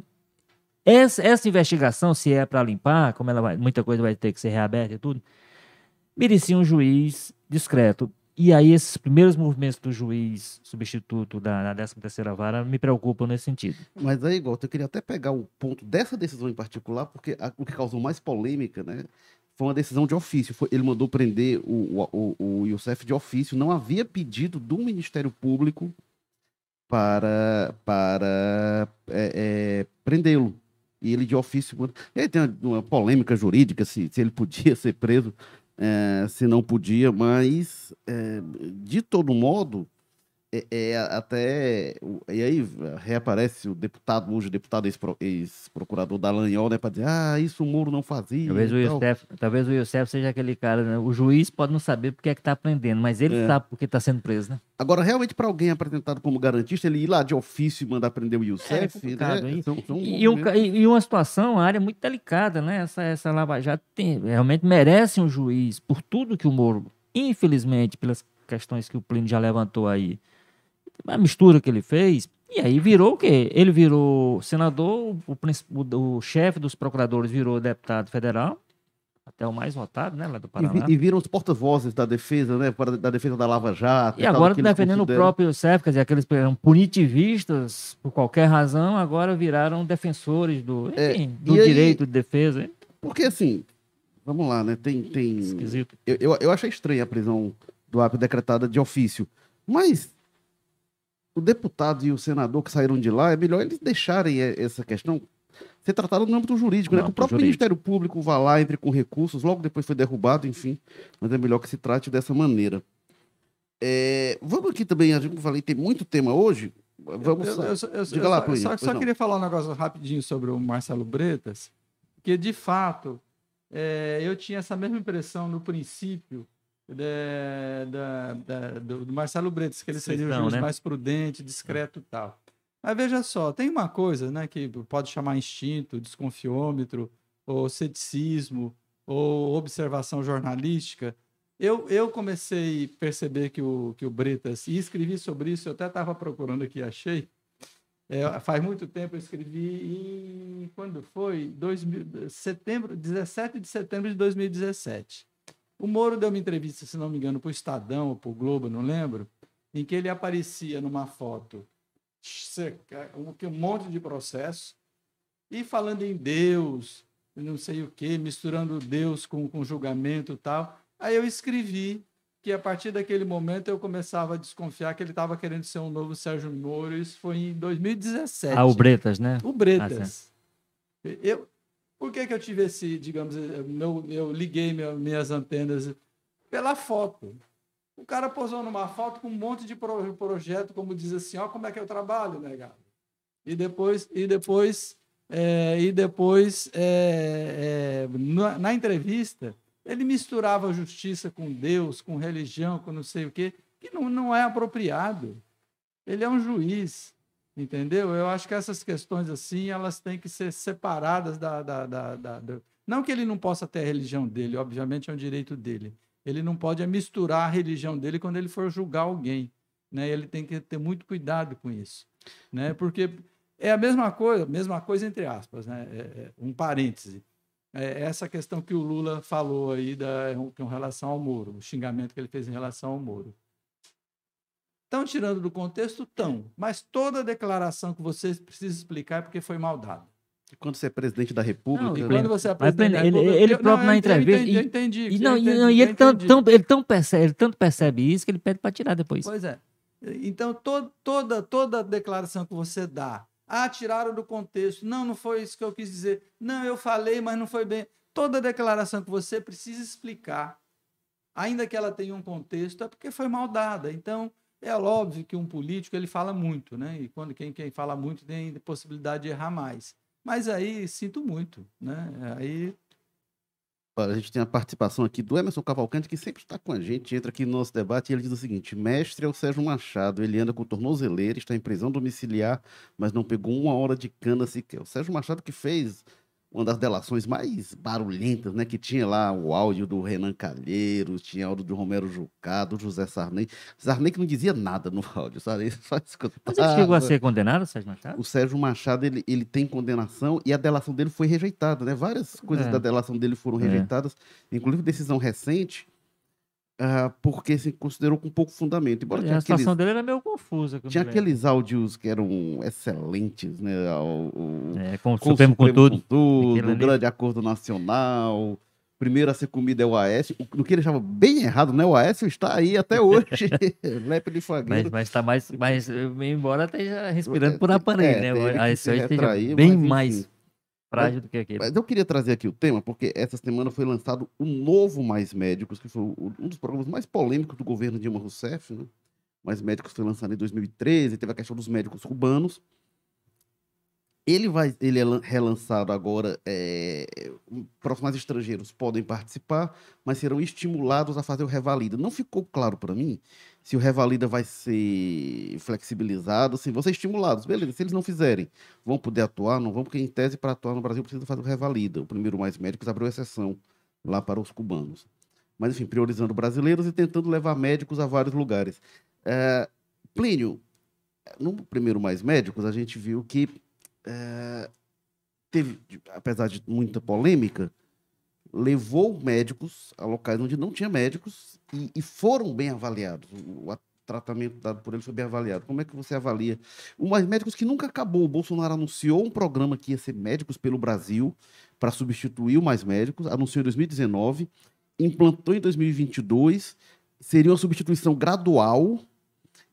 B: essa, essa investigação, se é para limpar, como ela vai, muita coisa vai ter que ser reaberta e tudo, merecia um juiz discreto. E aí, esses primeiros movimentos do juiz substituto da, da 13ª vara me preocupam nesse sentido.
A: Mas aí, igual, eu queria até pegar o ponto dessa decisão em particular, porque a- o que causou mais polêmica, né? Foi uma decisão de ofício. Foi- ele mandou prender o, o, o, o Youssef de ofício. Não havia pedido do Ministério Público para, para é, é, prendê-lo. e ele de ofício. E aí tem uma, uma polêmica jurídica se, se ele podia ser preso, eh, se não podia, mas eh, de todo modo, é, é até. E aí reaparece o deputado, hoje, o deputado ex-pro- ex-procurador Dallagnol, né, para dizer, ah, isso o Moro não fazia.
B: Talvez o. Youssef, talvez o Youssef seja aquele cara, né? O juiz pode não saber porque é que tá aprendendo, mas ele
A: É.
B: sabe porque tá sendo preso, né?
A: Agora, realmente, para alguém apresentado como garantista, ele ir lá de ofício e mandar prender o Youssef,
B: complicado,
A: né?
B: hein?
A: São, são
B: e- e uma situação, uma área muito delicada, né? Essa, essa Lava Jato tem, realmente merece um juiz por tudo que o Moro, infelizmente, pelas questões que o Plínio já levantou aí, a mistura que ele fez, e aí virou o quê? Ele virou senador, o, o- o chefe dos procuradores virou deputado federal, até o mais votado, né, lá do
A: E,
B: Paraná.
A: vi- e viram os porta-vozes da defesa, né? para- Da defesa da Lava Jato.
B: E
A: tal,
B: agora
A: que eles
B: defendendo o próprio Youssef, quer dizer, aqueles que eram punitivistas por qualquer razão, agora viraram defensores do,
A: É,
B: enfim,
A: e
B: do
A: aí-
B: direito de defesa.
A: Porque, assim, vamos lá, né? Tem. tem...
B: Esquisito.
A: Eu, eu, eu achei estranha a prisão do AP decretada de ofício. Mas o deputado e o senador que saíram de lá, é melhor eles deixarem eh, essa questão ser tratada no âmbito jurídico, né? O próprio
B: jurídico.
A: Ministério Público vá lá, entre com recursos, logo depois foi derrubado, enfim. Mas é melhor que se trate dessa maneira. É, vamos aqui também, a gente como eu falei, tem muito tema hoje. Vamos.
C: Eu- eu- eu
A: Diga lá, Plínio,
C: Só, só queria falar um negócio rapidinho sobre o Marcelo Bretas, que de fato é, eu tinha essa mesma impressão no princípio da- da- da- do, do Marcelo Bretas, que ele seria o juiz
B: né?
C: mais prudente, discreto e tal. Mas veja só, tem uma coisa né, que pode chamar instinto, desconfiômetro, ou ceticismo, ou observação jornalística. Eu, eu comecei a perceber que o, que o Bretas, e escrevi sobre isso, eu até estava procurando aqui, achei. É, faz muito tempo eu escrevi em. Quando foi? 2000, setembro, 17 de setembro de 2017. O Moro deu uma entrevista, se não me engano, para o Estadão ou para o Globo, não lembro, em que ele aparecia numa foto um, monte de processo e falando em Deus, não sei o quê, misturando Deus com, com julgamento e tal. Aí eu escrevi que a partir daquele momento eu começava a desconfiar que ele estava querendo ser um novo Sérgio Moro. Isso foi em 2017.
B: Ah, o Bretas, né?
C: O Bretas. eu, por que, que eu tive esse, digamos, eh, meu, eu liguei minhas antenas pela foto. O cara posou numa foto com um monte de pro- projeto, como diz assim, ó, como é que eu trabalho, né, cara? E depois, e depois, é, e depois é, é, na, na entrevista, ele misturava justiça com Deus, com religião, com não sei o quê, que não, não é apropriado. Ele é um juiz, entendeu? Eu acho que essas questões assim, elas têm que ser separadas da, da, da, da- da- Não que ele não possa ter a religião dele, obviamente é um direito dele. Ele não pode é misturar a religião dele quando ele for julgar alguém. Né? Ele tem que ter muito cuidado com isso. Né? Porque é a mesma coisa, mesma coisa entre aspas, né? É- é um parêntese. É essa questão que o Lula falou aí da, com relação ao Moro, o xingamento que ele fez em relação ao Moro. Estão tirando do contexto? Estão. Mas toda declaração que você precisa explicar é porque foi mal dada.
A: Quando você é presidente da República.
B: Não,
C: E
A: né?
C: quando você é presidente da
B: ele-
C: República-
B: ele próprio na entrevista-
C: Eu entendi.
B: E, não, e-
C: entendi,
B: não, e
C: eu
B: ele, tão- ele, tão percebe, ele tanto percebe isso que ele pede para tirar depois.
C: Pois é. Então, to- toda, toda declaração que você dá, ah, tiraram do contexto, não, não foi isso que eu quis dizer, não, eu falei, mas não foi bem. Toda declaração que você precisa explicar, ainda que ela tenha um contexto, é porque foi mal dada. Então, é óbvio que um político ele fala muito, né? E quando quem, quem fala muito tem possibilidade de errar mais. Mas aí sinto muito, né? Aí
A: Olha, A gente tem a participação aqui do Emerson Cavalcante, que sempre está com a gente, entra aqui no nosso debate e ele diz o seguinte: mestre é o Sérgio Machado, ele anda com tornozeleira, está em prisão domiciliar, mas não pegou uma hora de cana sequer. O Sérgio Machado que fez uma das delações mais barulhentas, né? Que tinha lá o áudio do Renan Calheiros, tinha áudio do Romero Jucá, do José Sarney. Sarney que não dizia nada no <laughs> áudio, Sarney só escutava.
B: Mas ele chegou a ser condenado, Sérgio Machado?
A: O Sérgio Machado, ele, ele tem condenação e a delação dele foi rejeitada, né? Várias coisas
B: É.
A: da delação dele foram
B: É.
A: rejeitadas, inclusive decisão recente, ah, porque se considerou com pouco fundamento. Embora
B: a
A: tinha aqueles,
B: situação dele era meio confusa.
A: tinha aqueles áudios que eram excelentes, né? O, o-
B: É, com o
A: com o
B: Supremo com tudo.
A: o
B: ali.
A: grande acordo nacional. Primeiro a ser comida é o Aécio, o- no que ele achava bem errado, né? O Aécio está aí até <laughs> hoje, <laughs> lepe de
B: Mas,
A: fagueiro.
B: mas tá mais, mais. Embora esteja respirando por
A: É,
B: aparelho,
A: é,
B: né?
A: teve que
B: A
A: se
B: esse hoje esteja bem
A: mas,
B: mais. Frágil do que aquele.
A: Mas eu queria trazer aqui o tema, porque essa semana foi lançado o novo Mais Médicos, que foi um dos programas mais polêmicos do governo Dilma Rousseff, né? Mais Médicos foi lançado em 2013, teve a questão dos médicos cubanos. Ele, vai, ele é lan- relançado agora, é, profissionais estrangeiros podem participar, mas serão estimulados a fazer o Revalida. Não ficou claro para mim se o Revalida vai ser flexibilizado, se vão ser estimulados. Beleza, se eles não fizerem, vão poder atuar, não vão, porque em tese para atuar no Brasil precisa fazer o Revalida. O primeiro Mais Médicos abriu exceção lá para os cubanos. Mas, enfim, priorizando brasileiros e tentando levar médicos a vários lugares. É, Plínio, no primeiro Mais Médicos, a gente viu que é, teve, apesar de muita polêmica, levou médicos a locais onde não tinha médicos e, e foram bem avaliados. O, o tratamento dado por eles foi bem avaliado. Como é que você avalia? Mais Médicos que nunca acabou. O Bolsonaro anunciou um programa que ia ser Médicos pelo Brasil para substituir o Mais Médicos, anunciou em 2019, implantou em 2022, seria uma substituição gradual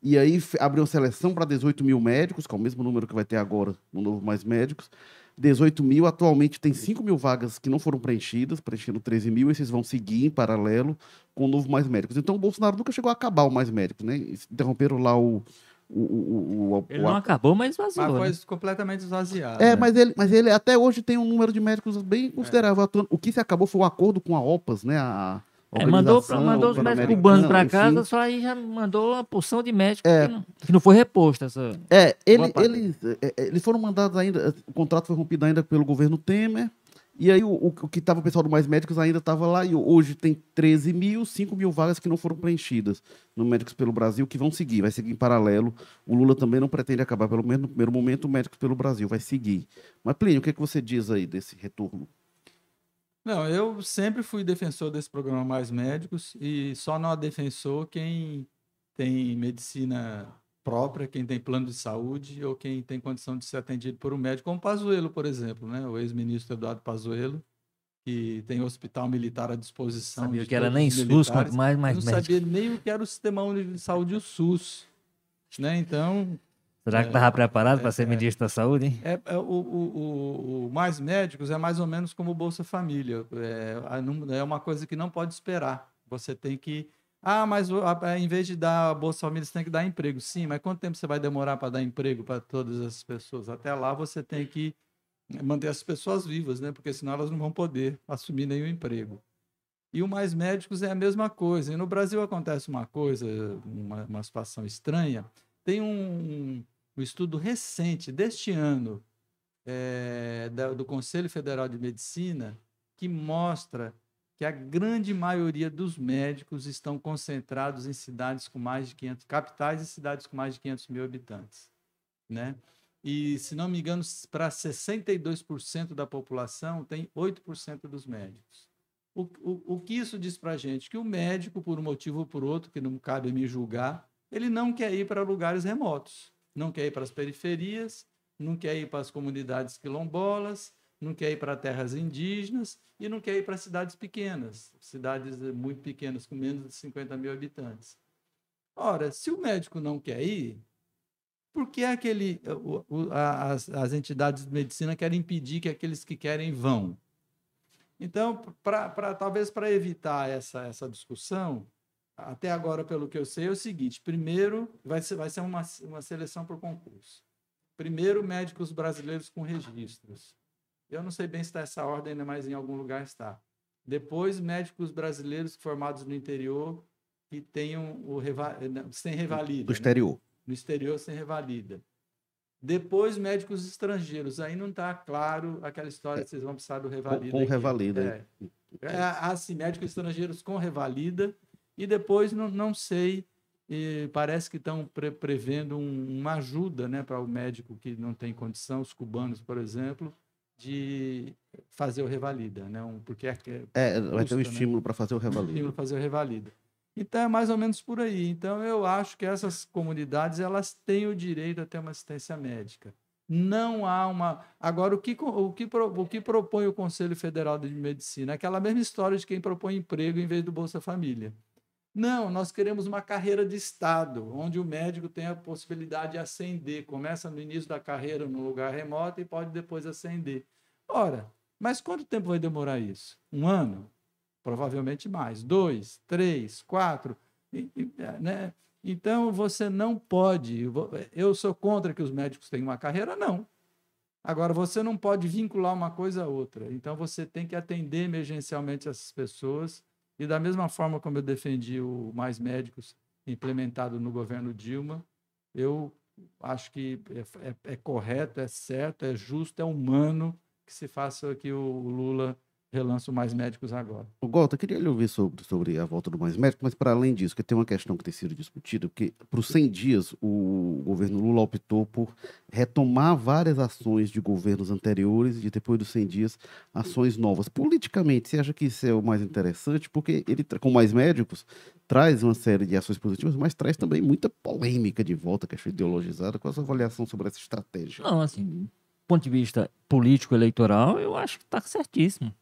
A: e aí abriu seleção para 18 mil médicos, que é o mesmo número que vai ter agora no novo Mais Médicos. 18 mil, atualmente tem 5 mil vagas que não foram preenchidas, preenchendo 13 mil, esses vão seguir em paralelo com o novo Mais Médicos. Então o Bolsonaro nunca chegou a acabar o Mais Médicos, né? Interromperam lá o. o, o, o- o-
B: Ele
A: o-
B: não acabou, mas vazou.
C: Mas
B: né?
C: foi completamente esvaziado.
A: é,
C: né?
A: mas ele, mas ele até hoje tem um número de médicos bem considerável atuando. O que se acabou foi o acordo com a OPAS, né? A
B: É, mandou, mandou os médicos cubanos para
A: enfim.
B: casa, só aí já mandou uma porção de médicos
A: É.
B: que, não, que não foi reposta. Essa...
A: É, ele, eles, é, é, eles foram mandados ainda, o contrato foi rompido ainda pelo governo Temer, e aí o, o, o que estava o pessoal do Mais Médicos ainda estava lá, e hoje tem 13 mil, 5 mil vagas que não foram preenchidas no Médicos pelo Brasil, que vão seguir, vai seguir em paralelo. O Lula também não pretende acabar, pelo menos no primeiro momento, o Médicos pelo Brasil vai seguir. Mas, Plínio, o que, é que você diz aí desse retorno?
C: Não, eu sempre fui defensor desse programa Mais Médicos e só não é defensor quem tem medicina própria, quem tem plano de saúde ou quem tem condição de ser atendido por um médico, como Pazuello, por exemplo, né? O ex-ministro Eduardo Pazuello, que tem hospital militar à disposição.
B: Sabia que era nem SUS, quanto mais,
C: Eu
B: mais
C: não
B: médico.
C: sabia nem o que era o Sistema Único de Saúde, o SUS. Né? Então,
B: Será que estava preparado para ser
C: é.
B: ministro da Saúde, hein?
C: é, é, o, o, o- Mais Médicos é mais ou menos como o Bolsa Família. É, é uma coisa que não pode esperar. Você tem que. Ah, mas em vez de dar a Bolsa Família, você tem que dar emprego. Sim, mas quanto tempo você vai demorar para dar emprego para todas essas pessoas? Até lá você tem que manter as pessoas vivas, né? Porque senão elas não vão poder assumir nenhum emprego. E o Mais Médicos é a mesma coisa. E no Brasil acontece uma coisa, uma, uma situação estranha. Tem um, um estudo recente deste ano da- do Conselho Federal de Medicina que mostra que a grande maioria dos médicos estão concentrados em cidades com mais de 500, capitais e cidades com mais de 500 mil habitantes, né? E, se não me engano, para 62% da população tem 8% dos médicos. O, o, o que isso diz para a gente? Que o médico, por um motivo ou por outro, que não cabe mim julgar, ele não quer ir para lugares remotos, não quer ir para as periferias, não quer ir para as comunidades quilombolas, não quer ir para terras indígenas e não quer ir para cidades pequenas, cidades muito pequenas, com menos de 50 mil habitantes. Ora, se o médico não quer ir, por que aquele, o- o- a- as, as entidades de medicina querem impedir que aqueles que querem vão? Então, pra, pra- talvez para evitar essa, essa discussão, até agora, pelo que eu sei, é o seguinte: primeiro, vai ser, vai ser uma, uma seleção por concurso. Primeiro, médicos brasileiros com registros. Eu não sei bem se está essa ordem, né, mas em algum lugar está. Depois, médicos brasileiros formados no interior que tenham o não, sem revalida.
A: Do
C: né?
A: exterior.
C: no exterior sem revalida. Depois, médicos estrangeiros. Aí não está claro aquela história que vocês vão precisar do revalida.
A: com
C: aqui.
A: revalida,
C: É. É, assim, médicos estrangeiros com revalida. E depois, não, não sei, e parece que estão pre- prevendo um- uma ajuda né, para o médico que não tem condição, os cubanos, por exemplo, de fazer o revalida. Né? Um, porque é,
A: É, vai ter um
C: né?
A: estímulo para fazer o revalida.
C: estímulo fazer o revalida. Então é mais ou menos por aí. Então eu acho que essas comunidades elas têm o direito a ter uma assistência médica. Não há uma. Agora o que o que, pro- o que propõe o Conselho Federal de Medicina? É Aquela mesma história de quem propõe emprego em vez do Bolsa Família. Não, nós queremos uma carreira de Estado, onde o médico tem a possibilidade de ascender. Começa no início da carreira no lugar remoto e pode depois ascender. Ora, mas quanto tempo vai demorar isso? Um ano? Provavelmente mais. Dois, três, quatro. Né? Então, você não pode. Eu sou contra que os médicos tenham uma carreira? Não. Agora, você não pode vincular uma coisa a outra. Então, você tem que atender emergencialmente essas pessoas. E, da mesma forma como eu defendi o Mais Médicos implementado no governo Dilma, eu acho que é, é, é correto, é certo, é justo, é humano que se faça que o Lula relança o Mais Médicos agora.
A: O Gota, eu queria lhe ouvir sobre, sobre a volta do Mais Médicos, mas para além disso, que tem uma questão que tem sido discutida, porque para os 100 dias o governo Lula optou por retomar várias ações de governos anteriores e depois dos 100 dias ações novas. Politicamente, você acha que isso é o mais interessante? Porque ele, com Mais Médicos, traz uma série de ações positivas, mas traz também muita polêmica de volta, que é ideologizada. Qual a sua avaliação sobre essa estratégia?
B: Não, assim, do ponto de vista político-eleitoral, eu acho que está certíssimo.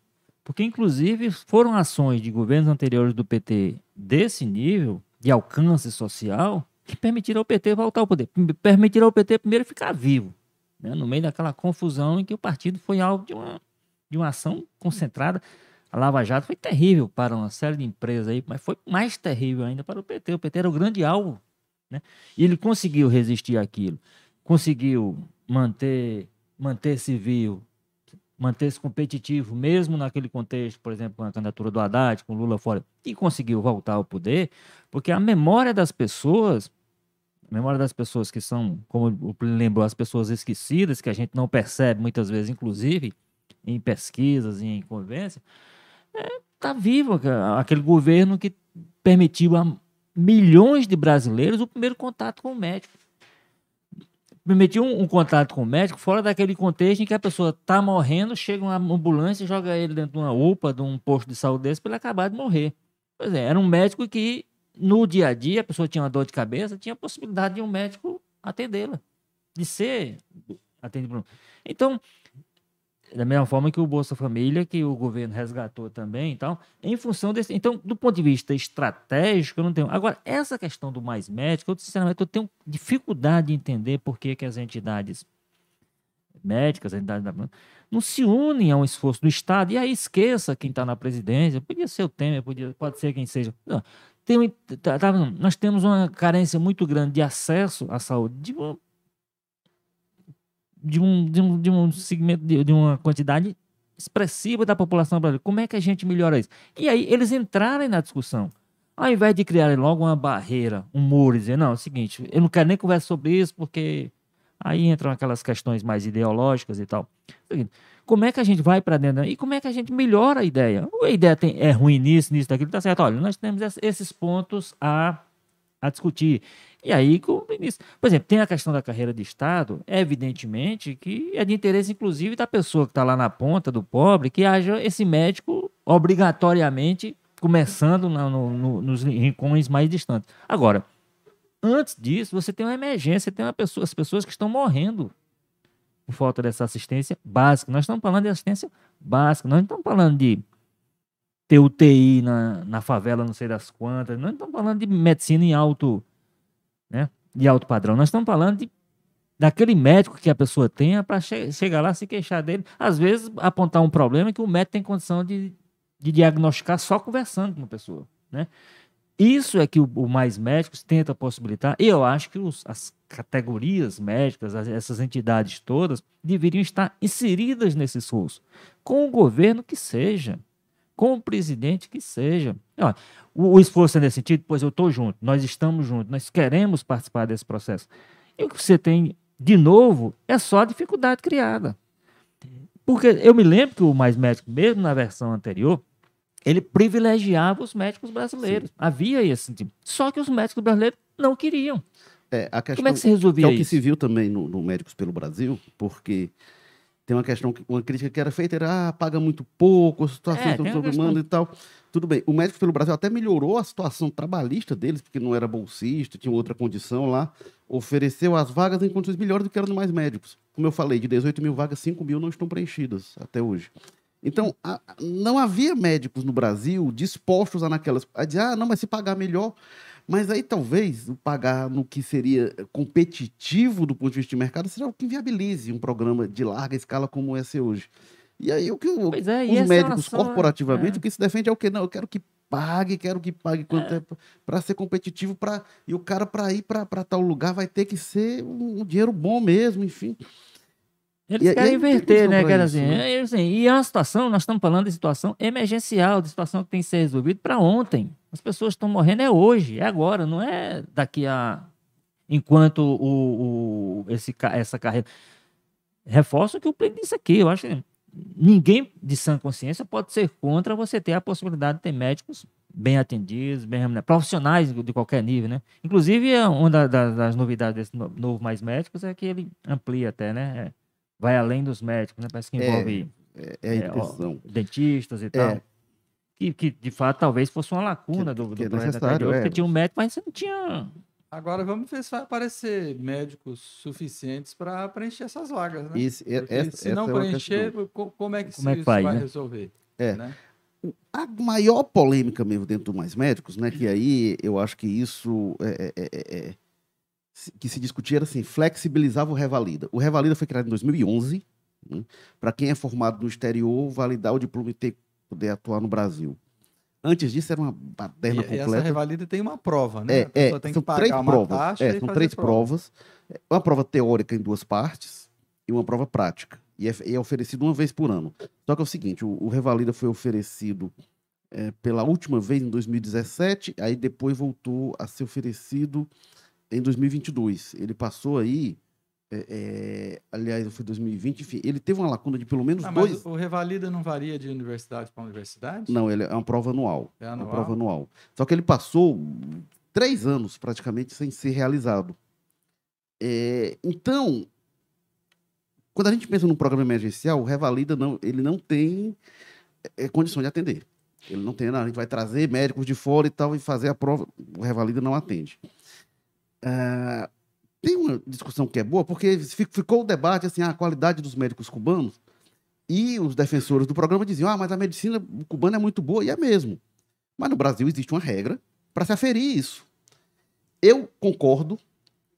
B: Porque, inclusive, foram ações de governos anteriores do PT desse nível, de alcance social, que permitiram ao PT voltar ao poder. Permitiram ao PT primeiro ficar vivo, né? no meio daquela confusão em que o partido foi alvo de uma, de uma ação concentrada. A Lava Jato foi terrível para uma série de empresas aí, mas foi mais terrível ainda para o PT. O PT era o grande alvo. Né? E ele conseguiu resistir àquilo. Conseguiu manter, manter-se vivo, manter-se competitivo, mesmo naquele contexto, por exemplo, com a candidatura do Haddad, com Lula fora, e conseguiu voltar ao poder, porque a memória das pessoas, a memória das pessoas que são, como o lembrou, as pessoas esquecidas, que a gente não percebe muitas vezes, inclusive em pesquisas e em convivência, está é, tá aquele governo que permitiu a milhões de brasileiros o primeiro contato com o médico permitiu um, um, contato com o médico fora daquele contexto em que a pessoa está morrendo, chega uma ambulância e joga ele dentro de uma UPA, de um posto de saúde desse, para ele acabar de morrer. Pois é, era um médico que, no dia a dia, a pessoa tinha uma dor de cabeça, tinha a possibilidade de um médico atendê-la, de ser atendido. Então, da mesma forma que o Bolsa Família, que o governo resgatou também, então, em função desse. Então, do ponto de vista estratégico, eu não tenho. Agora, essa questão do mais médico, eu, sinceramente, eu tenho dificuldade de entender por que, que as entidades médicas, as entidades da não se unem a um esforço do Estado, e aí esqueça quem está na presidência, podia ser o Temer, podia, pode ser quem seja. Não, tem, tá, tá, nós temos uma carência muito grande de acesso à saúde, de de um, de um, de um segmento, de, de uma quantidade expressiva da população brasileira. Como é que a gente melhora isso? E aí eles entrarem na discussão. Ao invés de criarem logo uma barreira, um muro, e dizer, não, é o seguinte, eu não quero nem conversar sobre isso, porque aí entram aquelas questões mais ideológicas e tal. Como é que a gente vai para dentro? E como é que a gente melhora a ideia? A ideia tem, é ruim nisso, nisso, daquilo, tá certo. Olha, nós temos esses pontos a, a discutir. E aí, por exemplo, tem a questão da carreira de Estado, evidentemente que é de interesse, inclusive, da pessoa que está lá na ponta, do pobre, que haja esse médico obrigatoriamente começando no, no, nos rincões mais distantes. Agora, antes disso, você tem uma emergência, tem uma pessoa, as pessoas que estão morrendo por falta dessa assistência básica. Nós estamos falando de assistência básica, nós não estamos falando de ter UTI na, na favela, não sei das quantas, nós não estamos falando de medicina em alto de alto padrão. Nós estamos falando de, daquele médico que a pessoa tenha para che chegar lá se queixar dele. Às vezes, apontar um problema que o médico tem condição de, de diagnosticar só conversando com a pessoa. Né? Isso é que o, o Mais Médicos tenta possibilitar. E eu acho que os, as categorias médicas, as, essas entidades todas, deveriam estar inseridas nesse esforço, com o governo que seja com o presidente que seja. o, esforço é nesse sentido, pois eu estou junto, nós estamos juntos, nós queremos participar desse processo. E o que você tem, de novo, é só a dificuldade criada. Porque eu me lembro que o Mais Médico, mesmo na versão anterior, ele privilegiava os médicos brasileiros. Sim. Havia esse sentido. Só que os médicos brasileiros não queriam.
A: É, Como é que se resolvia isso? É o que se viu também no, no Médicos pelo Brasil, porque tem uma questão, uma crítica que era feita, era, ah, paga muito pouco, a situação é, questão... e tal. Tudo bem. O Médico pelo Brasil até melhorou a situação trabalhista deles, porque não era bolsista, tinha outra condição lá. Ofereceu as vagas em condições melhores do que eram mais médicos. Como eu falei, de 18 mil vagas, 5 mil não estão preenchidas até hoje. Então, a, não havia médicos no Brasil dispostos a naquelas. A dizer, ah, não, mas se pagar melhor. Mas aí talvez o pagar no que seria competitivo do ponto de vista de mercado seja o que inviabilize um programa de larga escala como esse hoje. E aí o que o-
B: é, e
A: os médicos
B: relação é-
A: corporativamente,
B: é.
A: o que se defende é o quê? Não, eu quero que pague, quero que pague quanto é para ser competitivo para e o cara para ir para tal lugar vai ter que ser um, um dinheiro bom mesmo, enfim.
B: Eles
A: E- e
B: querem
A: aí não tem
B: inverter,
A: condição
B: né?
A: isso,
B: assim,
A: né?
B: é, assim, e é uma situação, nós estamos falando de situação emergencial, de situação que tem que ser resolvida para ontem. As pessoas estão morrendo é hoje, é agora, não é daqui a. Enquanto o, o- esse, essa carreira. Reforço o que o Plínio disse aqui. Eu acho que ninguém de sã consciência pode ser contra você ter a possibilidade de ter médicos bem atendidos, bem remunerados, profissionais de qualquer nível, né? Inclusive, é uma da- da- das novidades desse no- novo Mais Médicos é que ele amplia até, né? É, vai além dos médicos, né? Parece que
A: É,
B: envolve
A: É, é
B: É, ó, dentistas e tal. Que, que, de fato, talvez fosse uma lacuna
A: Que-
B: do, do
A: que é necessário,
B: anterior,
A: é.
B: porque tinha um médico, mas você não tinha...
C: Agora vamos ver se vai aparecer médicos suficientes para preencher essas vagas, né?
A: É-
C: Porque
A: essa,
C: se não
A: é
C: preencher, como é que,
B: Como é que
C: isso vai
B: né?
C: resolver?
A: É.
C: né?
A: A maior polêmica mesmo dentro do Mais Médicos, né? Que aí eu acho que isso é, é- é- é- que se discutia era assim, flexibilizava o Revalida. O Revalida foi criado em 2011, para quem é formado no exterior, validar o diploma e ter, poder atuar no Brasil. Antes disso era uma
C: E,
A: baderna
C: e essa
A: completa.
C: revalida tem uma prova, né?
A: É, é,
C: tem
A: são três
C: uma
A: provas. É, são três
C: prova.
A: provas. É, Uma prova teórica em duas partes e uma prova prática. E é, é oferecido uma vez por ano. Só que é o seguinte, o, o Revalida foi oferecido é, pela última vez em 2017, aí depois voltou a ser oferecido em 2022. Ele passou aí, é, é, aliás, foi 2020, enfim, ele teve uma lacuna de pelo menos
C: Ah, mas
A: dois...
C: o revalida não varia de universidade para universidade?
A: Não, ele é uma prova anual.
C: É
A: Uma
C: anual?
A: prova anual. Só que ele passou três anos praticamente sem ser realizado. É, então, quando a gente pensa num programa emergencial, o Revalida não, ele não tem é, condição de atender. Ele não tem, não, a gente vai trazer médicos de fora e tal e fazer a prova. O Revalida não atende. Ah, tem uma discussão que é boa, porque fi- ficou o debate assim, a qualidade dos médicos cubanos e os defensores do programa diziam: ah, mas a medicina cubana é muito boa, e é mesmo. Mas no Brasil existe uma regra para se aferir isso. Eu concordo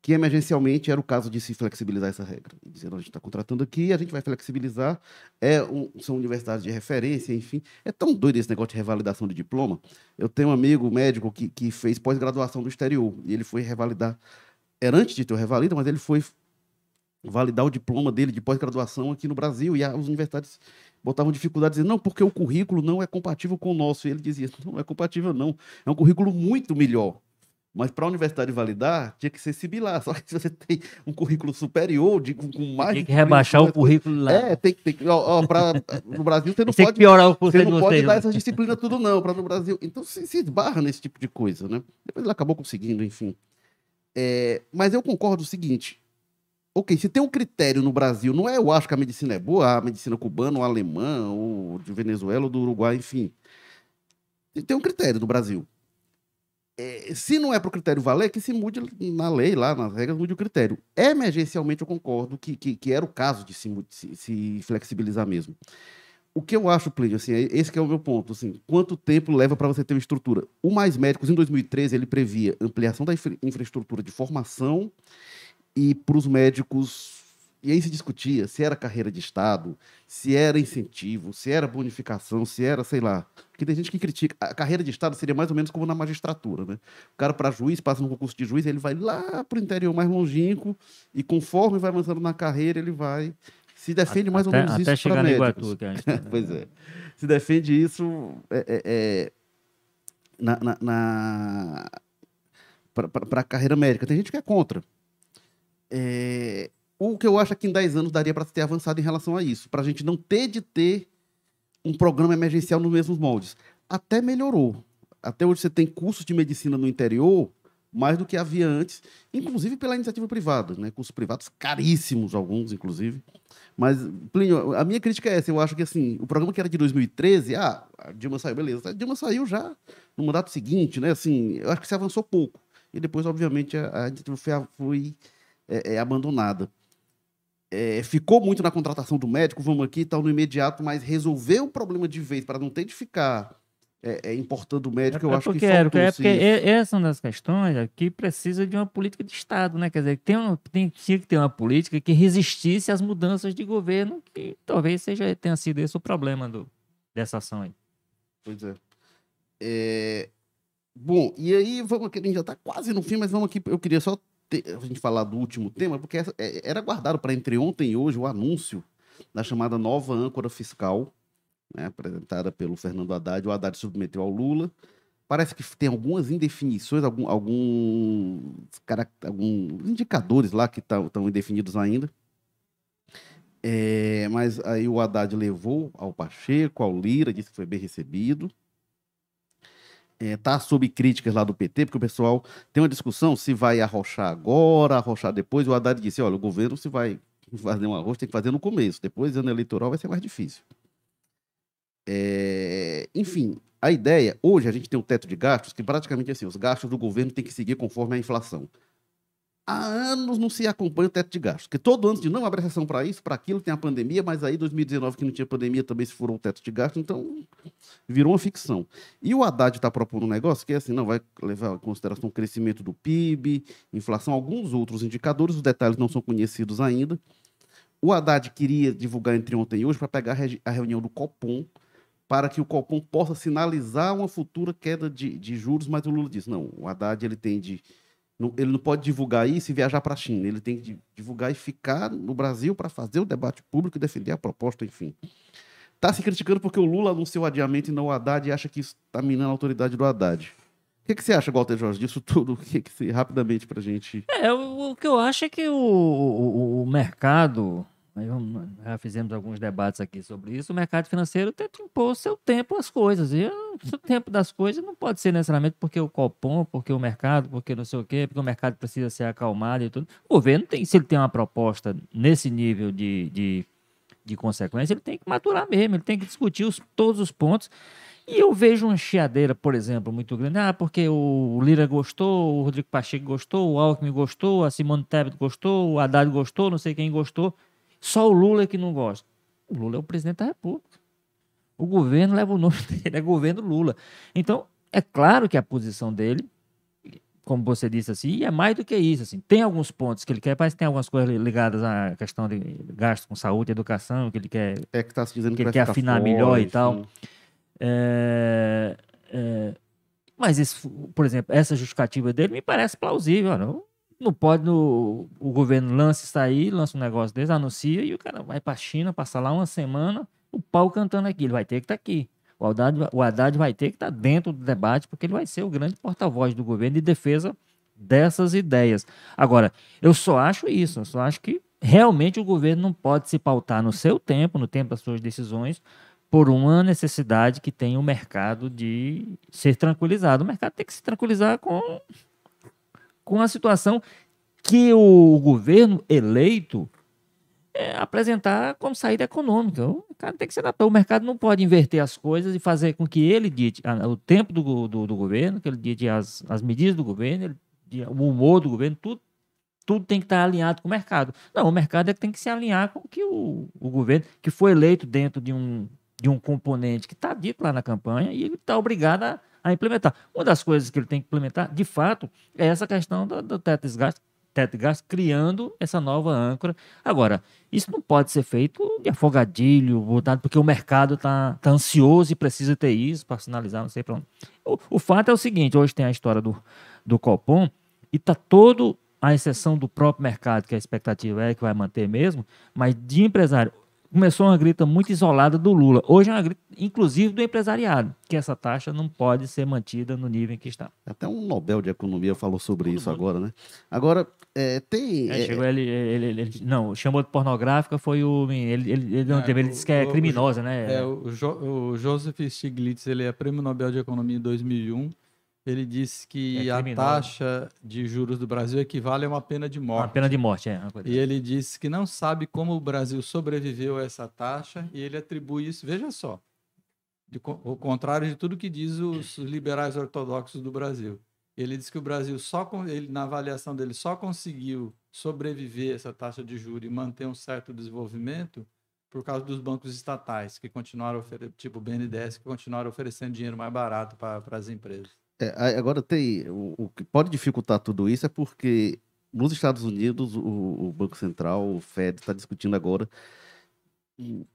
A: que emergencialmente era o caso de se flexibilizar essa regra. Dizendo, a gente está contratando aqui, a gente vai flexibilizar, é um- são universidades de referência, enfim. É tão doido esse negócio de revalidação de diploma. Eu tenho um amigo médico que, que fez pós-graduação do exterior, e ele foi revalidar, era antes de ter o revalida, mas ele foi validar o diploma dele de pós-graduação aqui no Brasil, e as universidades botavam dificuldade, dizendo, não, porque o currículo não é compatível com o nosso. E ele dizia, não é compatível não, é um currículo muito melhor. Mas para a universidade validar, tinha que ser similar. <laughs> Só que se você tem um currículo superior, de, com, com mais...
B: Tem que rebaixar o currículo lá.
A: É, tem, que- tem que... Ó, ó, pra, no Brasil você não
B: tem que
A: pode...
B: piorar o
A: Você não
B: de
A: pode dar
B: né?
A: essas disciplinas tudo não, para no Brasil. Então se, se esbarra nesse tipo de coisa, né? Depois ele acabou conseguindo, enfim. É, mas eu concordo o seguinte. Ok, se tem um critério no Brasil, não é eu acho que a medicina é boa, a medicina cubana, ou alemã, ou de Venezuela, ou do Uruguai, enfim. Tem um critério no Brasil. É, se não é para o critério valer, que se mude na lei, lá nas regras, mude o critério. Emergencialmente, eu concordo que, que, que era o caso de se, se- se flexibilizar mesmo. O que eu acho, Plínio, assim, é- esse é o meu ponto, assim, quanto tempo leva para você ter uma estrutura? O Mais Médicos, em 2013, ele previa ampliação da infra- infraestrutura de formação e para os médicos, e aí se discutia se era carreira de Estado, se era incentivo, se era bonificação, se era, sei lá, porque tem gente que critica, a carreira de Estado seria mais ou menos como na magistratura, né? O cara para juiz, passa no concurso de juiz, ele vai lá para o interior mais longínquo e conforme vai avançando na carreira, ele vai... Se defende mais ou menos
B: até
A: isso para médicos.
B: Iguatu. Gente... <laughs>
A: Pois é. Se defende isso é, é, é, na, na, na para a carreira médica. Tem gente que é contra. É, o que eu acho é que em 10 anos daria para ter avançado em relação a isso, para a gente não ter de ter um programa emergencial nos mesmos moldes. Até melhorou. Até hoje você tem cursos de medicina no interior mais do que havia antes, inclusive pela iniciativa privada, né? Cursos privados caríssimos, alguns, inclusive. Mas, Plínio, a minha crítica é essa. Eu acho que, assim, o programa que era de 2013, ah, a Dilma saiu, beleza. A Dilma saiu já no mandato seguinte, né? Assim, eu acho que se avançou pouco. E depois, obviamente, a, iniciativa foi, foi é, é, abandonada. É, ficou muito na contratação do médico, vamos aqui tal, no imediato, mas resolver o problema de vez, para não ter de ficar é, é importando o médico,
B: é,
A: eu
B: é
A: acho
B: porque,
A: que faltou
B: é porque essa é uma das questões que precisa de uma política de Estado, né? Quer dizer, tem, uma, tem tinha que ter uma política que resistisse às mudanças de governo, que talvez seja tenha sido esse o problema do, dessa ação aí.
A: Pois é. é... Bom, e aí vamos aqui, a gente já está quase no fim, mas vamos aqui. Eu queria só ter, a gente falar do último tema, porque essa, é, era guardado para entre ontem e hoje o anúncio da chamada nova âncora fiscal, né, apresentada pelo Fernando Haddad. O Haddad submeteu ao Lula. Parece que tem algumas indefinições, algum, alguns, indicadores lá que estão indefinidos ainda. É, mas aí o Haddad levou ao Pacheco, ao Lira, disse que foi bem recebido. Está é, sob críticas lá do PT, porque o pessoal tem uma discussão se vai arrochar agora, arrochar depois. O Haddad disse: olha, o governo se vai fazer um arroz, tem que fazer no começo, depois, ano eleitoral, vai ser mais difícil. É, enfim, a ideia, hoje a gente tem um teto de gastos que praticamente assim, os gastos do governo têm que seguir conforme a inflação. Há anos não se acompanha o teto de gastos, porque todo ano de não abre exceção para isso, para aquilo tem a pandemia, mas aí 2019 que não tinha pandemia também se furou o teto de gastos, então virou uma ficção. E o Haddad está propondo um negócio que é assim, não vai levar em consideração o crescimento do PIB, inflação, alguns outros indicadores, os detalhes não são conhecidos ainda. O Haddad queria divulgar entre ontem e hoje para pegar a reunião do Copom, para que o Copom possa sinalizar uma futura queda de, de juros, mas o Lula disse, não, o Haddad ele tem de ele não pode divulgar isso e viajar para a China. Ele tem que divulgar e ficar no Brasil para fazer o debate público e defender a proposta, enfim. Está se criticando porque o Lula anunciou adiamento e não o Haddad e acha que isso está minando a autoridade do Haddad. O que, que você acha, Walter Jorge, disso tudo? O que, que você, rapidamente, para gente.
B: É, o, o, que eu acho é que o, o, o mercado já fizemos alguns debates aqui sobre isso. O mercado financeiro tenta impor seu tempo às coisas. E o tempo das coisas não pode ser necessariamente porque o Copom, porque o mercado, porque não sei o quê, porque o mercado precisa ser acalmado e tudo. O governo tem, se ele tem uma proposta nesse nível de, de, de consequência, ele tem que maturar mesmo, ele tem que discutir os, todos os pontos. E eu vejo uma chiadeira, por exemplo, muito grande. Ah, porque o Lira gostou, o Rodrigo Pacheco gostou, o Alckmin gostou, a Simone Tebet gostou, o Haddad gostou, não sei quem gostou. Só o Lula é que não gosta. O Lula é o presidente da República. O governo leva o nome <laughs> dele, é governo Lula. Então, é claro que a posição dele, como você disse assim, é mais do que isso. Assim, tem alguns pontos que ele quer, parece que tem algumas coisas ligadas à questão de gasto com saúde, educação, que ele quer,
A: é que, tá se dizendo
B: que,
A: que
B: ele quer afinar fora, melhor e tal. É, é, mas, isso, por exemplo, essa justificativa dele me parece plausível. Não, não pode o governo lança isso aí, lança um negócio desse, anuncia e o cara vai para a China, passa lá uma semana, o pau cantando aqui. Ele vai ter que estar tá aqui. O Haddad, o Haddad vai ter que estar tá dentro do debate, porque ele vai ser o grande porta-voz do governo de defesa dessas ideias. Agora, eu só acho isso, eu só acho que realmente o governo não pode se pautar no seu tempo, no tempo das suas decisões, por uma necessidade que tem o mercado de ser tranquilizado. O mercado tem que se tranquilizar com com a situação que o governo eleito é, apresentar como saída econômica. O mercado tem que ser adaptado. O mercado não pode inverter as coisas e fazer com que ele dite o tempo do, do, do governo, que ele dite as, as medidas do governo, ele, o humor do governo, tudo, tudo tem que estar alinhado com o mercado. Não, o mercado é que tem que se alinhar com que o, o governo, que foi eleito dentro de um, de um componente que está dito lá na campanha, e ele está obrigado a a implementar. Uma das coisas que ele tem que implementar, de fato, é essa questão do, do teto de gasto, teto gasto, criando essa nova âncora. Agora, isso não pode ser feito de afogadilho, porque o mercado está tá ansioso e precisa ter isso para sinalizar, não sei para onde. O, o, fato é o seguinte, hoje tem a história do, do Copom e está todo, a exceção do próprio mercado, que a expectativa é que vai manter mesmo, mas de empresário começou uma grita muito isolada do Lula. Hoje é uma grita, inclusive, do empresariado, que essa taxa não pode ser mantida no nível em que está.
A: Até um Nobel de Economia falou sobre Todo isso mundo. agora, né? Agora, é, tem...
B: É, chegou, ele, ele, ele, não, chamou de pornográfica foi o... Ele, ele, ele não é, teve, ele disse que é o, criminosa, né?
C: É, o, jo, o Joseph Stiglitz, ele é prêmio Nobel de Economia em 2001, ele disse que é a taxa de juros do Brasil equivale a uma pena de morte.
B: Uma pena de morte, é.
C: E ele disse que não sabe como o Brasil sobreviveu a essa taxa e ele atribui isso, veja só, de, o contrário de tudo que diz os liberais ortodoxos do Brasil. Ele disse que o Brasil só ele na avaliação dele só conseguiu sobreviver a essa taxa de juros e manter um certo desenvolvimento por causa dos bancos estatais, que continuaram, tipo o BNDES, que continuaram oferecendo dinheiro mais barato para as empresas.
A: É, agora tem. O, o, que pode dificultar tudo isso é porque nos Estados Unidos o, o Banco Central, o Fed, está discutindo agora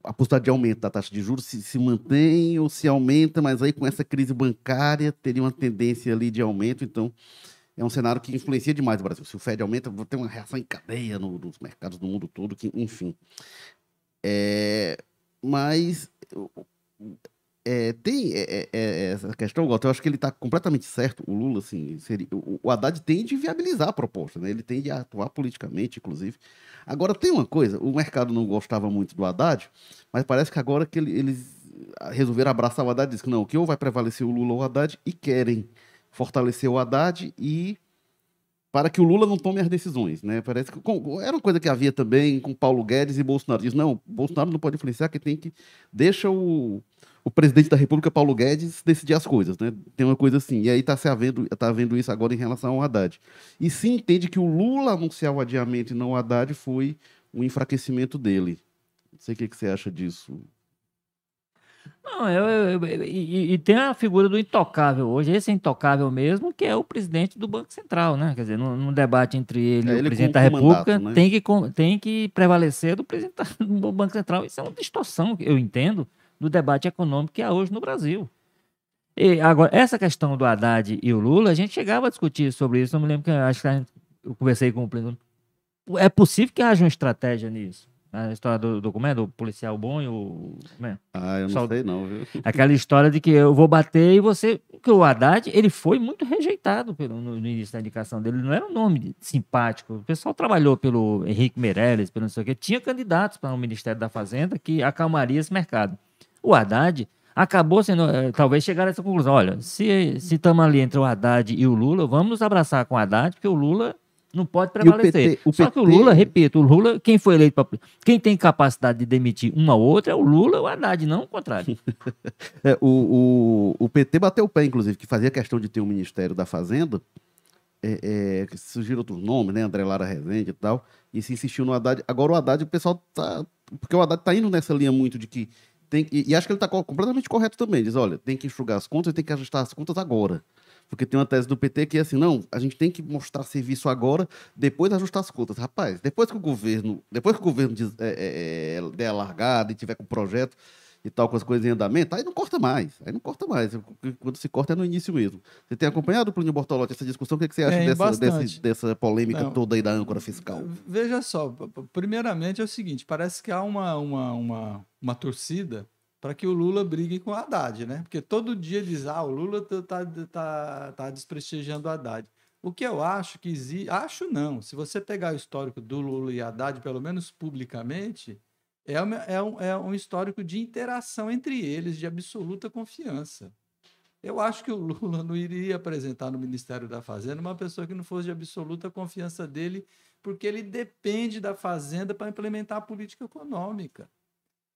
A: a possibilidade de aumento da taxa de juros se, se mantém ou se aumenta, mas aí com essa crise bancária teria uma tendência ali de aumento, então é um cenário que influencia demais o Brasil. Se o Fed aumenta, vai ter uma reação em cadeia no, nos mercados do mundo todo, que, enfim. É, mas é, tem é, é, é, essa questão, Walter, eu acho que ele está completamente certo, o Lula, assim, seria, o, o Haddad tem de viabilizar a proposta, né? ele tem de atuar politicamente, inclusive. Agora, tem uma coisa, o mercado não gostava muito do Haddad, mas parece que agora que ele, eles resolveram abraçar o Haddad, diz que não, que ou vai prevalecer o Lula ou o Haddad, e querem fortalecer o Haddad e para que o Lula não tome as decisões, né? Parece que com, era uma coisa que havia também com Paulo Guedes e Bolsonaro. Diz, não, Bolsonaro não pode influenciar, que tem que deixa o, o presidente da República, Paulo Guedes, decidir as coisas, né? Tem uma coisa assim. E aí está se havendo, tá havendo isso agora em relação ao Haddad. E se entende que o Lula anunciar o adiamento e não o Haddad foi um enfraquecimento dele. Não sei o que, que você acha disso.
B: Não, eu, eu, eu e, e, tem a figura do intocável hoje, esse é intocável mesmo, que é o presidente do Banco Central, né? Quer dizer, num, debate entre ele é, e o presidente da República, mandato, né? tem, que, tem que prevalecer do presidente <laughs> do Banco Central. Isso é uma distorção, eu entendo, do debate econômico que há hoje no Brasil. E agora, essa questão do Haddad e o Lula, a gente chegava a discutir sobre isso, eu me lembro que acho que eu conversei com o presidente. É possível que haja uma estratégia nisso? A história do, do, como é? Do policial bom e o.
A: É? Ah, eu não Só, sei não, viu? <laughs>
B: Aquela história de que eu vou bater e você. Porque o Haddad, ele foi muito rejeitado pelo, no, no início da indicação dele. Não era um nome simpático. O pessoal trabalhou pelo Henrique Meirelles, pelo não sei o quê. Tinha candidatos para o Ministério da Fazenda que acalmaria esse mercado. O Haddad acabou sendo. Eh, talvez chegar a essa conclusão. Olha, se estamos ali entre o Haddad e o Lula, vamos nos abraçar com o Haddad, porque o Lula não pode prevalecer. O PT, o Só PT... que o Lula, repito, o Lula, quem foi eleito para. Quem tem capacidade de demitir um ao outro é o Lula ou o Haddad, não o contrário. <laughs>
A: é, o, o, o PT bateu o pé, inclusive, que fazia questão de ter um Ministério da Fazenda. É, é, surgiram outros nomes, né? André Lara Rezende e tal. E se insistiu no Haddad. Agora o Haddad, o pessoal tá. Porque o Haddad tá indo nessa linha muito de que. Tem, e, e acho que ele está completamente correto também. Diz: olha, tem que enxugar as contas e tem que ajustar as contas agora. Porque tem uma tese do PT que é assim, não, a gente tem que mostrar serviço agora, depois ajustar as contas. Rapaz, depois que o governo, depois que o governo diz, é, é, é der a largada e tiver com o projeto e tal, com as coisas em andamento, aí não corta mais. Aí não corta mais. Quando se corta é no início mesmo. Você tem acompanhado, Plínio Bortolotti, essa discussão? O que, é que você acha dessa, desse, dessa polêmica não, toda aí da âncora fiscal?
C: Veja só, primeiramente é o seguinte, parece que há uma, uma, uma, uma torcida para que o Lula brigue com o Haddad, né? Porque todo dia diz, ah, o Lula tá, tá, tá desprestigiando o Haddad. O que eu acho que existe. Acho não. Se você pegar o histórico do Lula e Haddad, pelo menos publicamente, é, uma, é, um, é um histórico de interação entre eles, de absoluta confiança. Eu acho que o Lula não iria apresentar no Ministério da Fazenda uma pessoa que não fosse de absoluta confiança dele, porque ele depende da Fazenda para implementar a política econômica.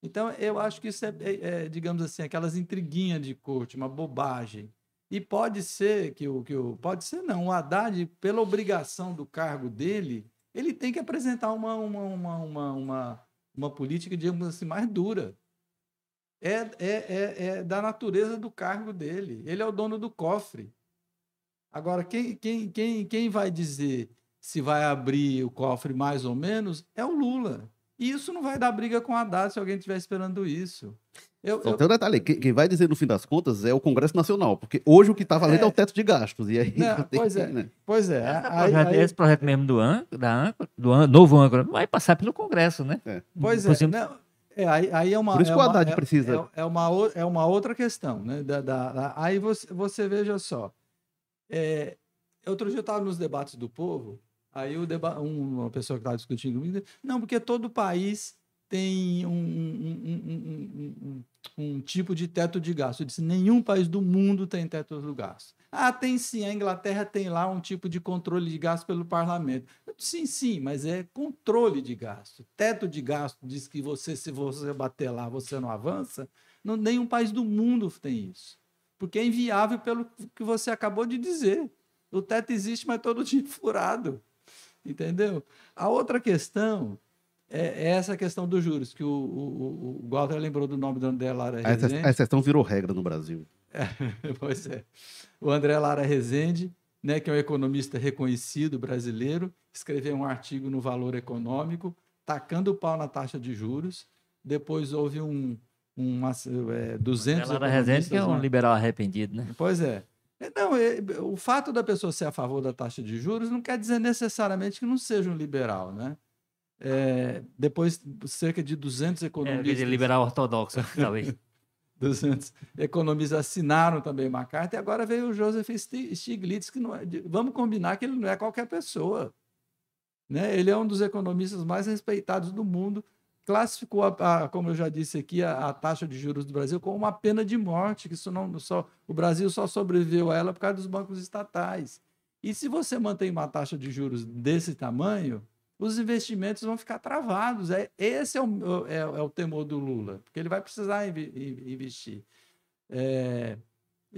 C: Então, eu acho que isso é, é, é, digamos assim, aquelas intriguinhas de corte, uma bobagem. E pode ser que o que o pode ser não, o Haddad, pela obrigação do cargo dele, ele tem que apresentar uma uma, uma, uma, uma, uma política, digamos assim, mais dura. É, é, é, é da natureza do cargo dele. Ele é o dono do cofre. Agora, quem, quem, quem, quem vai dizer se vai abrir o cofre mais ou menos é o Lula. E isso não vai dar briga com a Haddad se alguém estiver esperando isso.
A: Eu, Só eu... tem um detalhe, quem vai dizer no fim das contas é o Congresso Nacional, porque hoje o que está valendo é... é... o teto de gastos. E aí
C: não, <laughs> pois, é, né? pois é.
B: Esse, aí, projeto, aí... esse projeto mesmo do, an, da do an, novo âncora vai passar pelo Congresso, né?
C: É. Pois é. Não, é, aí, aí é uma,
A: Por isso
C: é
A: que o Haddad é, precisa.
C: É, é, uma, é uma outra questão. Né? Da, da, da aí você, você veja só. É, outro dia eu estava nos debates do povo, aí deba uma pessoa que estava discutindo comigo, não, porque todo país tem um, um, um, um, tipo de teto de gasto. Eu disse: nenhum país do mundo tem teto de gasto. Ah, tem sim, a Inglaterra tem lá um tipo de controle de gasto pelo parlamento. Disse, sim, sim, mas é controle de gasto. Teto de gasto diz que você, se você bater lá, você não avança. Não, nenhum país do mundo tem isso. Porque é inviável pelo que você acabou de dizer. O teto existe, mas todo dia furado. Entendeu? A outra questão é, é essa questão dos juros, que o, o, o Walter lembrou do nome do André Lara
A: A exce-
C: Rezende.
A: a exceção virou regra no Brasil. <laughs>
C: pois é. O André Lara Rezende, né, que é um economista reconhecido brasileiro, escreveu um artigo no Valor Econômico, tacando o pau na taxa de juros. Depois houve um, um é, 200
B: Ela Rezende, que é um
C: economistas,
B: liberal arrependido, né?
C: Pois é. É, Não, é, o fato da pessoa ser a favor da taxa de juros não quer dizer necessariamente que não seja um liberal, né? É, depois, cerca de 200
B: É,
C: economistas,
B: liberal ortodoxo, <laughs> talvez. <laughs>
C: 200 economistas assinaram também uma carta e agora veio o Joseph Sti- Stiglitz, que não é, vamos combinar que ele não é qualquer pessoa. Né? Ele é um dos economistas mais respeitados do mundo, classificou, a, a- como eu já disse aqui, a, a taxa de juros do Brasil como uma pena de morte, que isso não só o Brasil só sobreviveu a ela por causa dos bancos estatais. E se você mantém uma taxa de juros desse tamanho, os investimentos vão ficar travados. É, esse é o, é, é o temor do Lula, porque ele vai precisar invi- in- investir. É,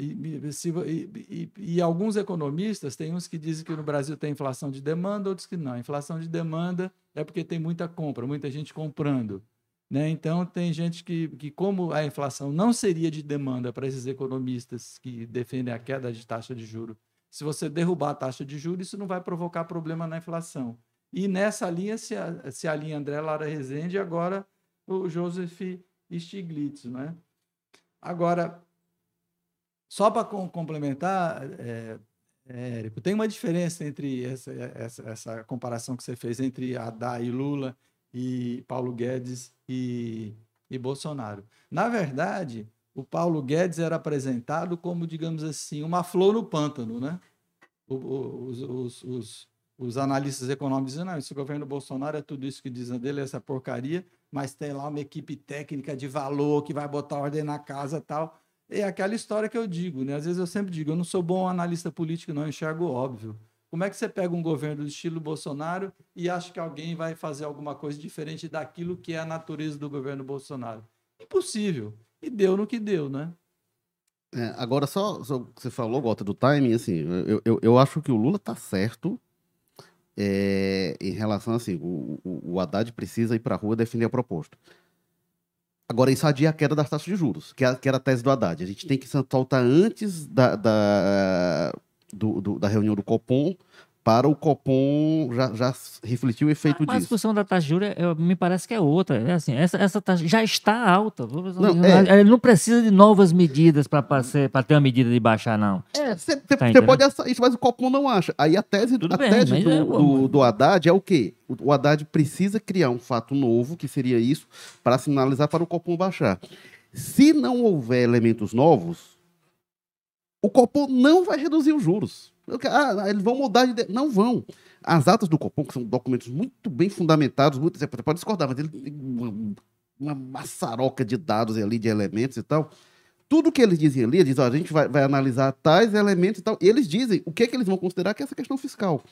C: e, se e- e- e alguns economistas, tem uns que dizem que no Brasil tem inflação de demanda, outros que não. A inflação de demanda é porque tem muita compra, muita gente comprando. Né? Então, tem gente que, que, como a inflação não seria de demanda para esses economistas que defendem a queda de taxa de juros, se você derrubar a taxa de juros, isso não vai provocar problema na inflação. E nessa linha se, a- se alinha André Lara Rezende e agora o Joseph Stiglitz. Né? Agora, só para complementar, é, é, Érico, tem uma diferença entre essa, essa, essa comparação que você fez entre Haddad e Lula e Paulo Guedes e, e Bolsonaro. Na verdade, o Paulo Guedes era apresentado como, digamos assim, uma flor no pântano, né? Os, os- os- os analistas econômicos dizem, não, esse governo Bolsonaro é tudo isso que dizem dele, essa porcaria, mas tem lá uma equipe técnica de valor que vai botar ordem na casa tal. É aquela história que eu digo, né? Às vezes eu sempre digo, eu não sou bom analista político, não, enxergo óbvio. Como é que você pega um governo do estilo Bolsonaro e acha que alguém vai fazer alguma coisa diferente daquilo que é a natureza do governo Bolsonaro? Impossível. E deu no que deu, né?
A: É, agora, só, só você falou, Gota, do timing, assim, eu, eu, eu acho que o Lula tá certo é, em relação, assim, o, o, o Haddad precisa ir pra rua defender a proposta. Agora, isso adia a queda das taxas de juros, que, é, que era a tese do Haddad. A gente tem que soltar antes da, da, do- do- da reunião do Copom para o Copom já, já refletir o efeito
B: Mas a
A: disso.
B: discussão da taxa de juros é- me parece que é outra. É assim, essa, essa taxa já está alta.
A: Não, é.
B: Ele não precisa de novas medidas para ter uma medida de baixar, não.
A: É, você
B: Tá
A: pode achar isso, mas o Copom não acha. Aí a tese,
B: Tudo
A: a
B: bem,
A: tese
B: mas
A: do,
B: é-
A: do, do Haddad é o quê? O, o Haddad precisa criar um fato novo, que seria isso, para sinalizar para o Copom baixar. Se não houver elementos novos, o Copom não vai reduzir os juros. Que- Ah, eles vão mudar de. Não vão. As atas do Copom, que são documentos muito bem fundamentados, muito, você pode discordar, mas ele tem uma, uma maçaroca de dados ali, de elementos e tal. Tudo que eles dizem ali, eles dizem, ó, a gente vai, vai analisar tais elementos e tal. E eles dizem o que, é que eles vão considerar que é essa questão fiscal.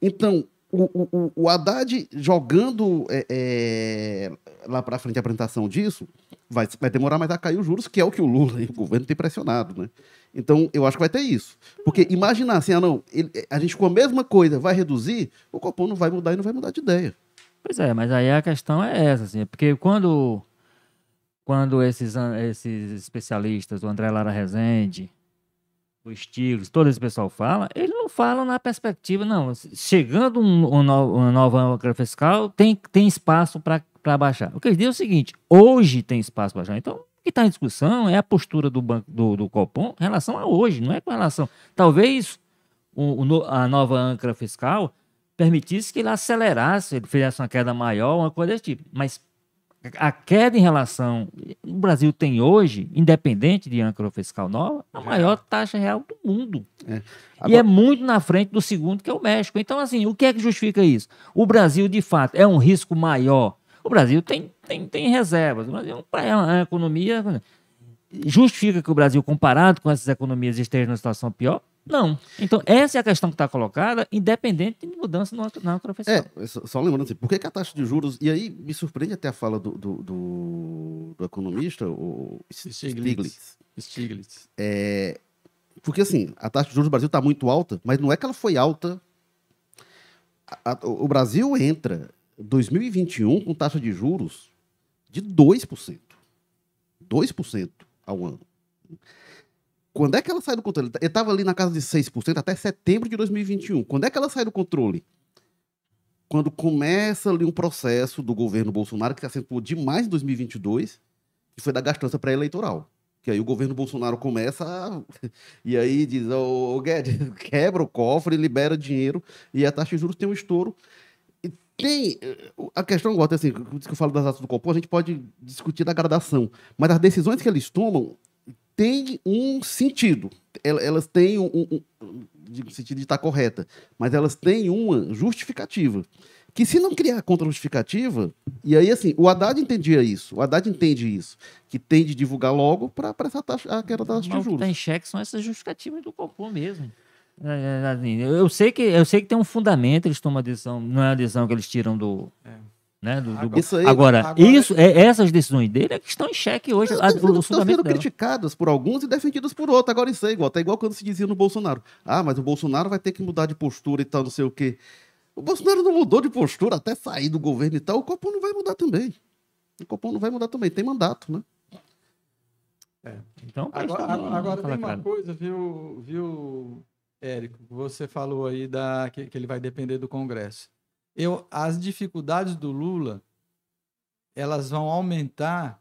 A: Então, o, o, o- Haddad jogando é, é, lá para frente a apresentação disso, vai, vai demorar mais a cair os juros, que é o que o Lula e o governo têm pressionado, né? Então, eu acho que vai ter isso. Porque imaginar assim, ah, não, ele- a gente com a mesma coisa vai reduzir, o Copom não vai mudar e não vai mudar de ideia.
B: Pois é, mas aí a questão é essa, assim, porque quando, quando esses, esses especialistas, o André Lara Rezende, o Stiglitz, todo esse pessoal fala, eles não falam na perspectiva, não, chegando um, um no- uma nova âncora fiscal, tem, tem espaço para baixar. O que eles dizem é o seguinte, hoje tem espaço para baixar, então que está em discussão é a postura do, banco, do, do Copom em relação a hoje, não é com relação, talvez o- o a nova âncora fiscal permitisse que ele acelerasse, ele fizesse uma queda maior, uma coisa desse tipo. Mas a queda em relação. O Brasil tem hoje, independente de âncora fiscal nova, a maior taxa real do mundo. E
A: Agora-
B: é muito na frente do segundo, que é o México. Então, assim, o que é que justifica isso? O Brasil, de fato, é um risco maior. O Brasil tem, tem, tem reservas. O Brasil é é uma economia. Justifica que o Brasil, comparado com essas economias, esteja numa situação pior? Não. Então, essa é a questão que está colocada, independente de mudança na fiscal.
A: É, só, lembrando assim, por que, que a taxa de juros. E aí me surpreende até a fala do, do, do- do economista, o Stiglitz.
C: Stiglitz.
A: Porque assim, a taxa de juros do Brasil está muito alta, mas não é que ela foi alta. A- a- o Brasil entra 2021 com taxa de juros de 2%. 2% ao ano. Quando é que ela sai do controle? Ele estava ali na casa de 6% até setembro de 2021. Quando é que ela sai do controle? Quando começa ali um processo do governo Bolsonaro que se acentuou demais em 2022, que foi da gastança pré-eleitoral. Que aí o governo Bolsonaro começa a... <laughs> e aí diz, ô oh, Guedes, <laughs> quebra o cofre, libera dinheiro e a taxa de juros tem um estouro. Tem a questão, Walter, assim, que eu falo das atas do Copom, a gente pode discutir da gradação, mas as decisões que eles tomam têm um sentido. Elas têm um, um, um sentido de estar correta, mas elas têm uma justificativa. Que se não criar contra-justificativa, e aí assim, o Haddad entendia isso, o Haddad entende isso, que tem de divulgar logo para essa taxa, aquela taxa de juros. O que
B: está em xeque são essas justificativas do Copom mesmo. É, é, assim, eu sei que eu sei que tem um fundamento, eles tomam a decisão, não é a decisão que eles tiram do, é. Né, do, do... Isso aí, agora, agora, isso, é, essas decisões dele é que estão em xeque hoje.
A: Estão, estão, estão sendo criticadas por alguns e defendidas por outros. Agora isso é igual. Tá igual quando se dizia no Bolsonaro. Ah, mas o Bolsonaro vai ter que mudar de postura e tal, não sei o quê. O Bolsonaro não mudou de postura até sair do governo e tal. O Copom não vai mudar também. O Copom não vai mudar também. Tem mandato, né?
C: É. Então, agora, agora, agora tem uma coisa, viu, viu, Érico? Você falou aí da, que, que ele vai depender do Congresso eu, as dificuldades do Lula elas vão aumentar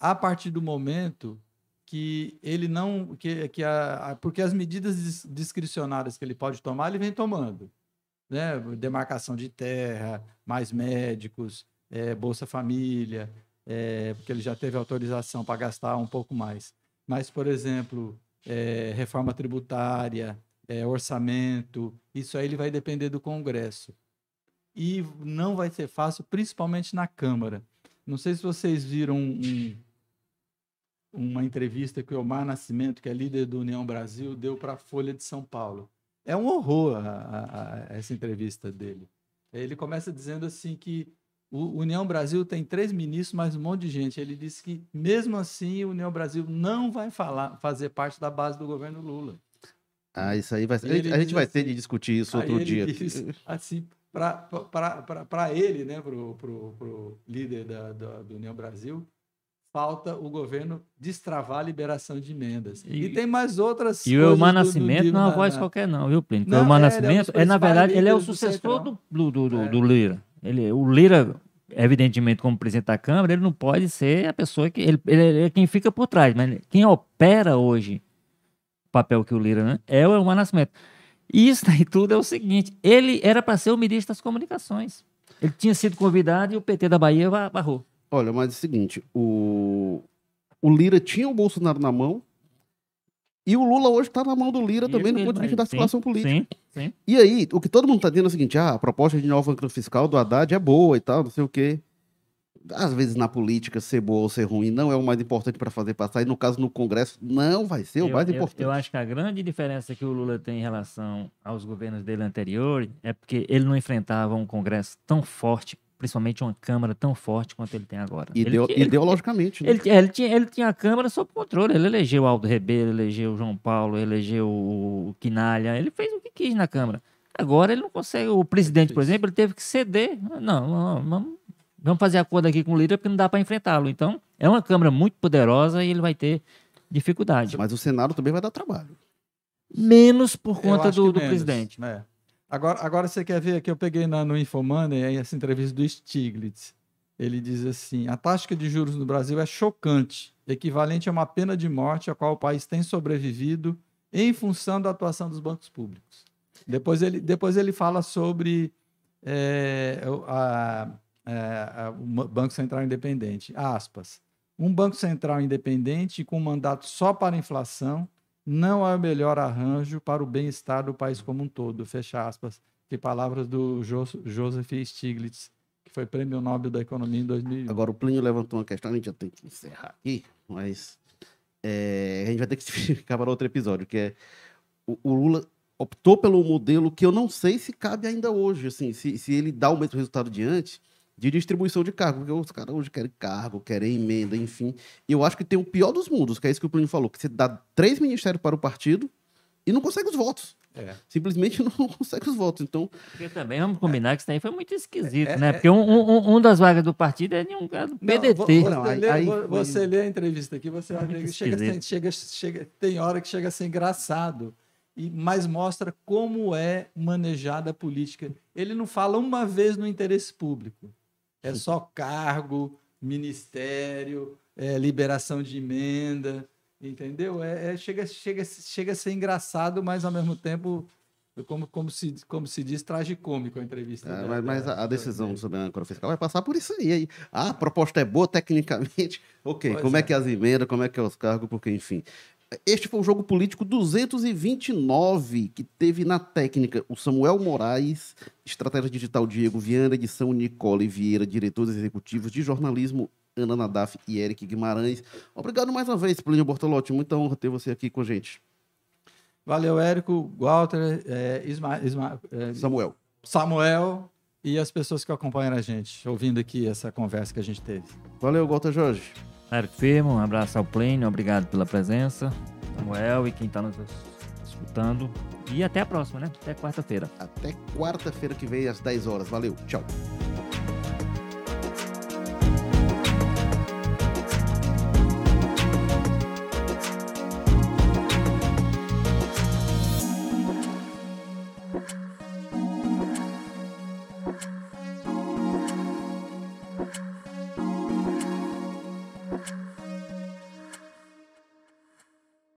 C: a partir do momento que ele não que, que a, porque as medidas discricionárias que ele pode tomar ele vem tomando né demarcação de terra mais médicos é, bolsa família é, porque ele já teve autorização para gastar um pouco mais mas por exemplo é, reforma tributária é, orçamento, isso aí ele vai depender do Congresso. E não vai ser fácil, principalmente na Câmara. Não sei se vocês viram um, uma entrevista que o Omar Nascimento, que é líder do União Brasil, deu para a Folha de São Paulo. É um horror a, a, a essa entrevista dele. Ele começa dizendo assim que o União Brasil tem três ministros, mas um monte de gente. Ele disse que, mesmo assim, o União Brasil não vai falar, fazer parte da base do governo Lula.
A: Ah, isso aí vai. A gente, a gente vai assim, ter de discutir isso outro dia. Diz,
C: assim, para ele, né, para o líder da, da, do União Brasil, falta o governo destravar a liberação de emendas. E, e tem mais outras
B: e o Eumar Nascimento não é uma voz na... qualquer, não, viu, Plínio? o Eumar é, Nascimento, é, é, na verdade, ele é o sucessor do, do, do, é. do Lira. Ele, o Lira, evidentemente, como presidente da Câmara, ele não pode ser a pessoa que. Ele, ele é quem fica por trás, mas quem opera hoje papel que o Lira, né? É o Elmar. E isso daí tudo é o seguinte: ele era para ser o ministro das comunicações. Ele tinha sido convidado e o PT da Bahia barrou.
A: Olha, mas é o seguinte: o, o Lira tinha o Bolsonaro na mão e o Lula hoje está na mão do Lira e também no ponto de vista da situação política. Sim, sim. E aí, o que todo mundo está dizendo é o seguinte: ah, a proposta de nova fiscal do Haddad é boa e tal, não sei o quê às vezes na política ser boa ou ser ruim não é o mais importante para fazer passar, e no caso no Congresso não vai ser o mais importante.
B: Eu, eu, acho que a grande diferença que o Lula tem em relação aos governos dele anteriores é porque ele não enfrentava um Congresso tão forte, principalmente uma Câmara tão forte quanto ele tem agora.
A: Ideo, ele, ideologicamente.
B: Ele, né? ele, ele, tinha, ele tinha a Câmara sob controle, ele elegeu o Aldo Rebelo, elegeu o João Paulo, elegeu o Quinalha, ele fez o que quis na Câmara. Agora ele não consegue. O presidente, por exemplo, ele teve que ceder. Não, não, não Vamos fazer acordo aqui com o líder porque não dá para enfrentá-lo. Então, é uma Câmara muito poderosa e ele vai ter dificuldade.
A: Mas o Senado também vai dar trabalho.
B: Menos por conta do, do presidente.
C: É. Agora, agora você quer ver que eu peguei na, no Infomoney essa entrevista do Stiglitz. Ele diz assim: a taxa de juros no Brasil é chocante, equivalente a uma pena de morte a qual o país tem sobrevivido em função da atuação dos bancos públicos. Depois ele, depois ele fala sobre é, a, é, o Banco Central Independente. Aspas. Um Banco Central independente com mandato só para a inflação não é o melhor arranjo para o bem-estar do país como um todo. Fecha aspas. Que palavras do Joseph Stiglitz, que foi prêmio Nobel da Economia em 2001.
A: Agora, o Plínio levantou uma questão, a gente já tem que encerrar aqui, mas é, a gente vai ter que <laughs> ficar para outro episódio, que é o, o Lula optou pelo modelo que eu não sei se cabe ainda hoje, assim, se, se ele dá o mesmo resultado de antes, de distribuição de cargo, porque os caras hoje querem cargo, querem emenda, enfim. Eu acho que tem o pior dos mundos, que é isso que o Plínio falou, que você dá três ministérios para o partido e não consegue os votos.
C: É.
A: Simplesmente <laughs> não consegue os votos. Então,
B: Porque também, vamos combinar que isso daí foi muito esquisito,
C: É,
B: né?
C: é,
B: Porque um, um, um das vagas do partido é de um cara do PDT.
C: vo- Você,
A: Não,
C: lê,
A: aí
C: a entrevista aqui, você vai ver que chega, chega, chega, tem hora que chega a ser engraçado, e, mas mostra como é manejada a política. Ele não fala uma vez no interesse público. É só cargo, ministério, é, liberação de emenda, entendeu? É, é- chega, chega, chega a ser engraçado, mas ao mesmo tempo, como, como, se, como se diz, tragicômico a entrevista.
A: é,
C: da-
A: mas, mas a, a decisão
C: da-
A: sobre a âncora fiscal vai passar por isso aí. aí. Ah, a proposta é boa tecnicamente. Ok,
C: Pois
A: como é.
C: é.
A: que é as emendas, como é que é os cargos, porque, enfim. Este foi o jogo político 229 que teve na técnica o Samuel Moraes, estratégia digital Diego Viana, edição Nicole Vieira, diretores executivos de jornalismo Ana Nadaf e Eric Guimarães. Obrigado mais uma vez, Plínio Bortolotti. Muita honra ter você aqui com a gente.
C: Valeu, Érico, Walter, é, Isma, Isma, é,
A: Samuel.
C: Samuel e as pessoas que acompanham a gente, ouvindo aqui essa conversa que a gente teve.
A: Valeu, Walter Jorge.
B: Érico Firmo, um abraço ao Plínio, obrigado pela presença. Samuel e quem está nos escutando. E até a próxima, né? Até quarta-feira.
A: Até quarta-feira que vem, às 10 horas. Valeu, tchau.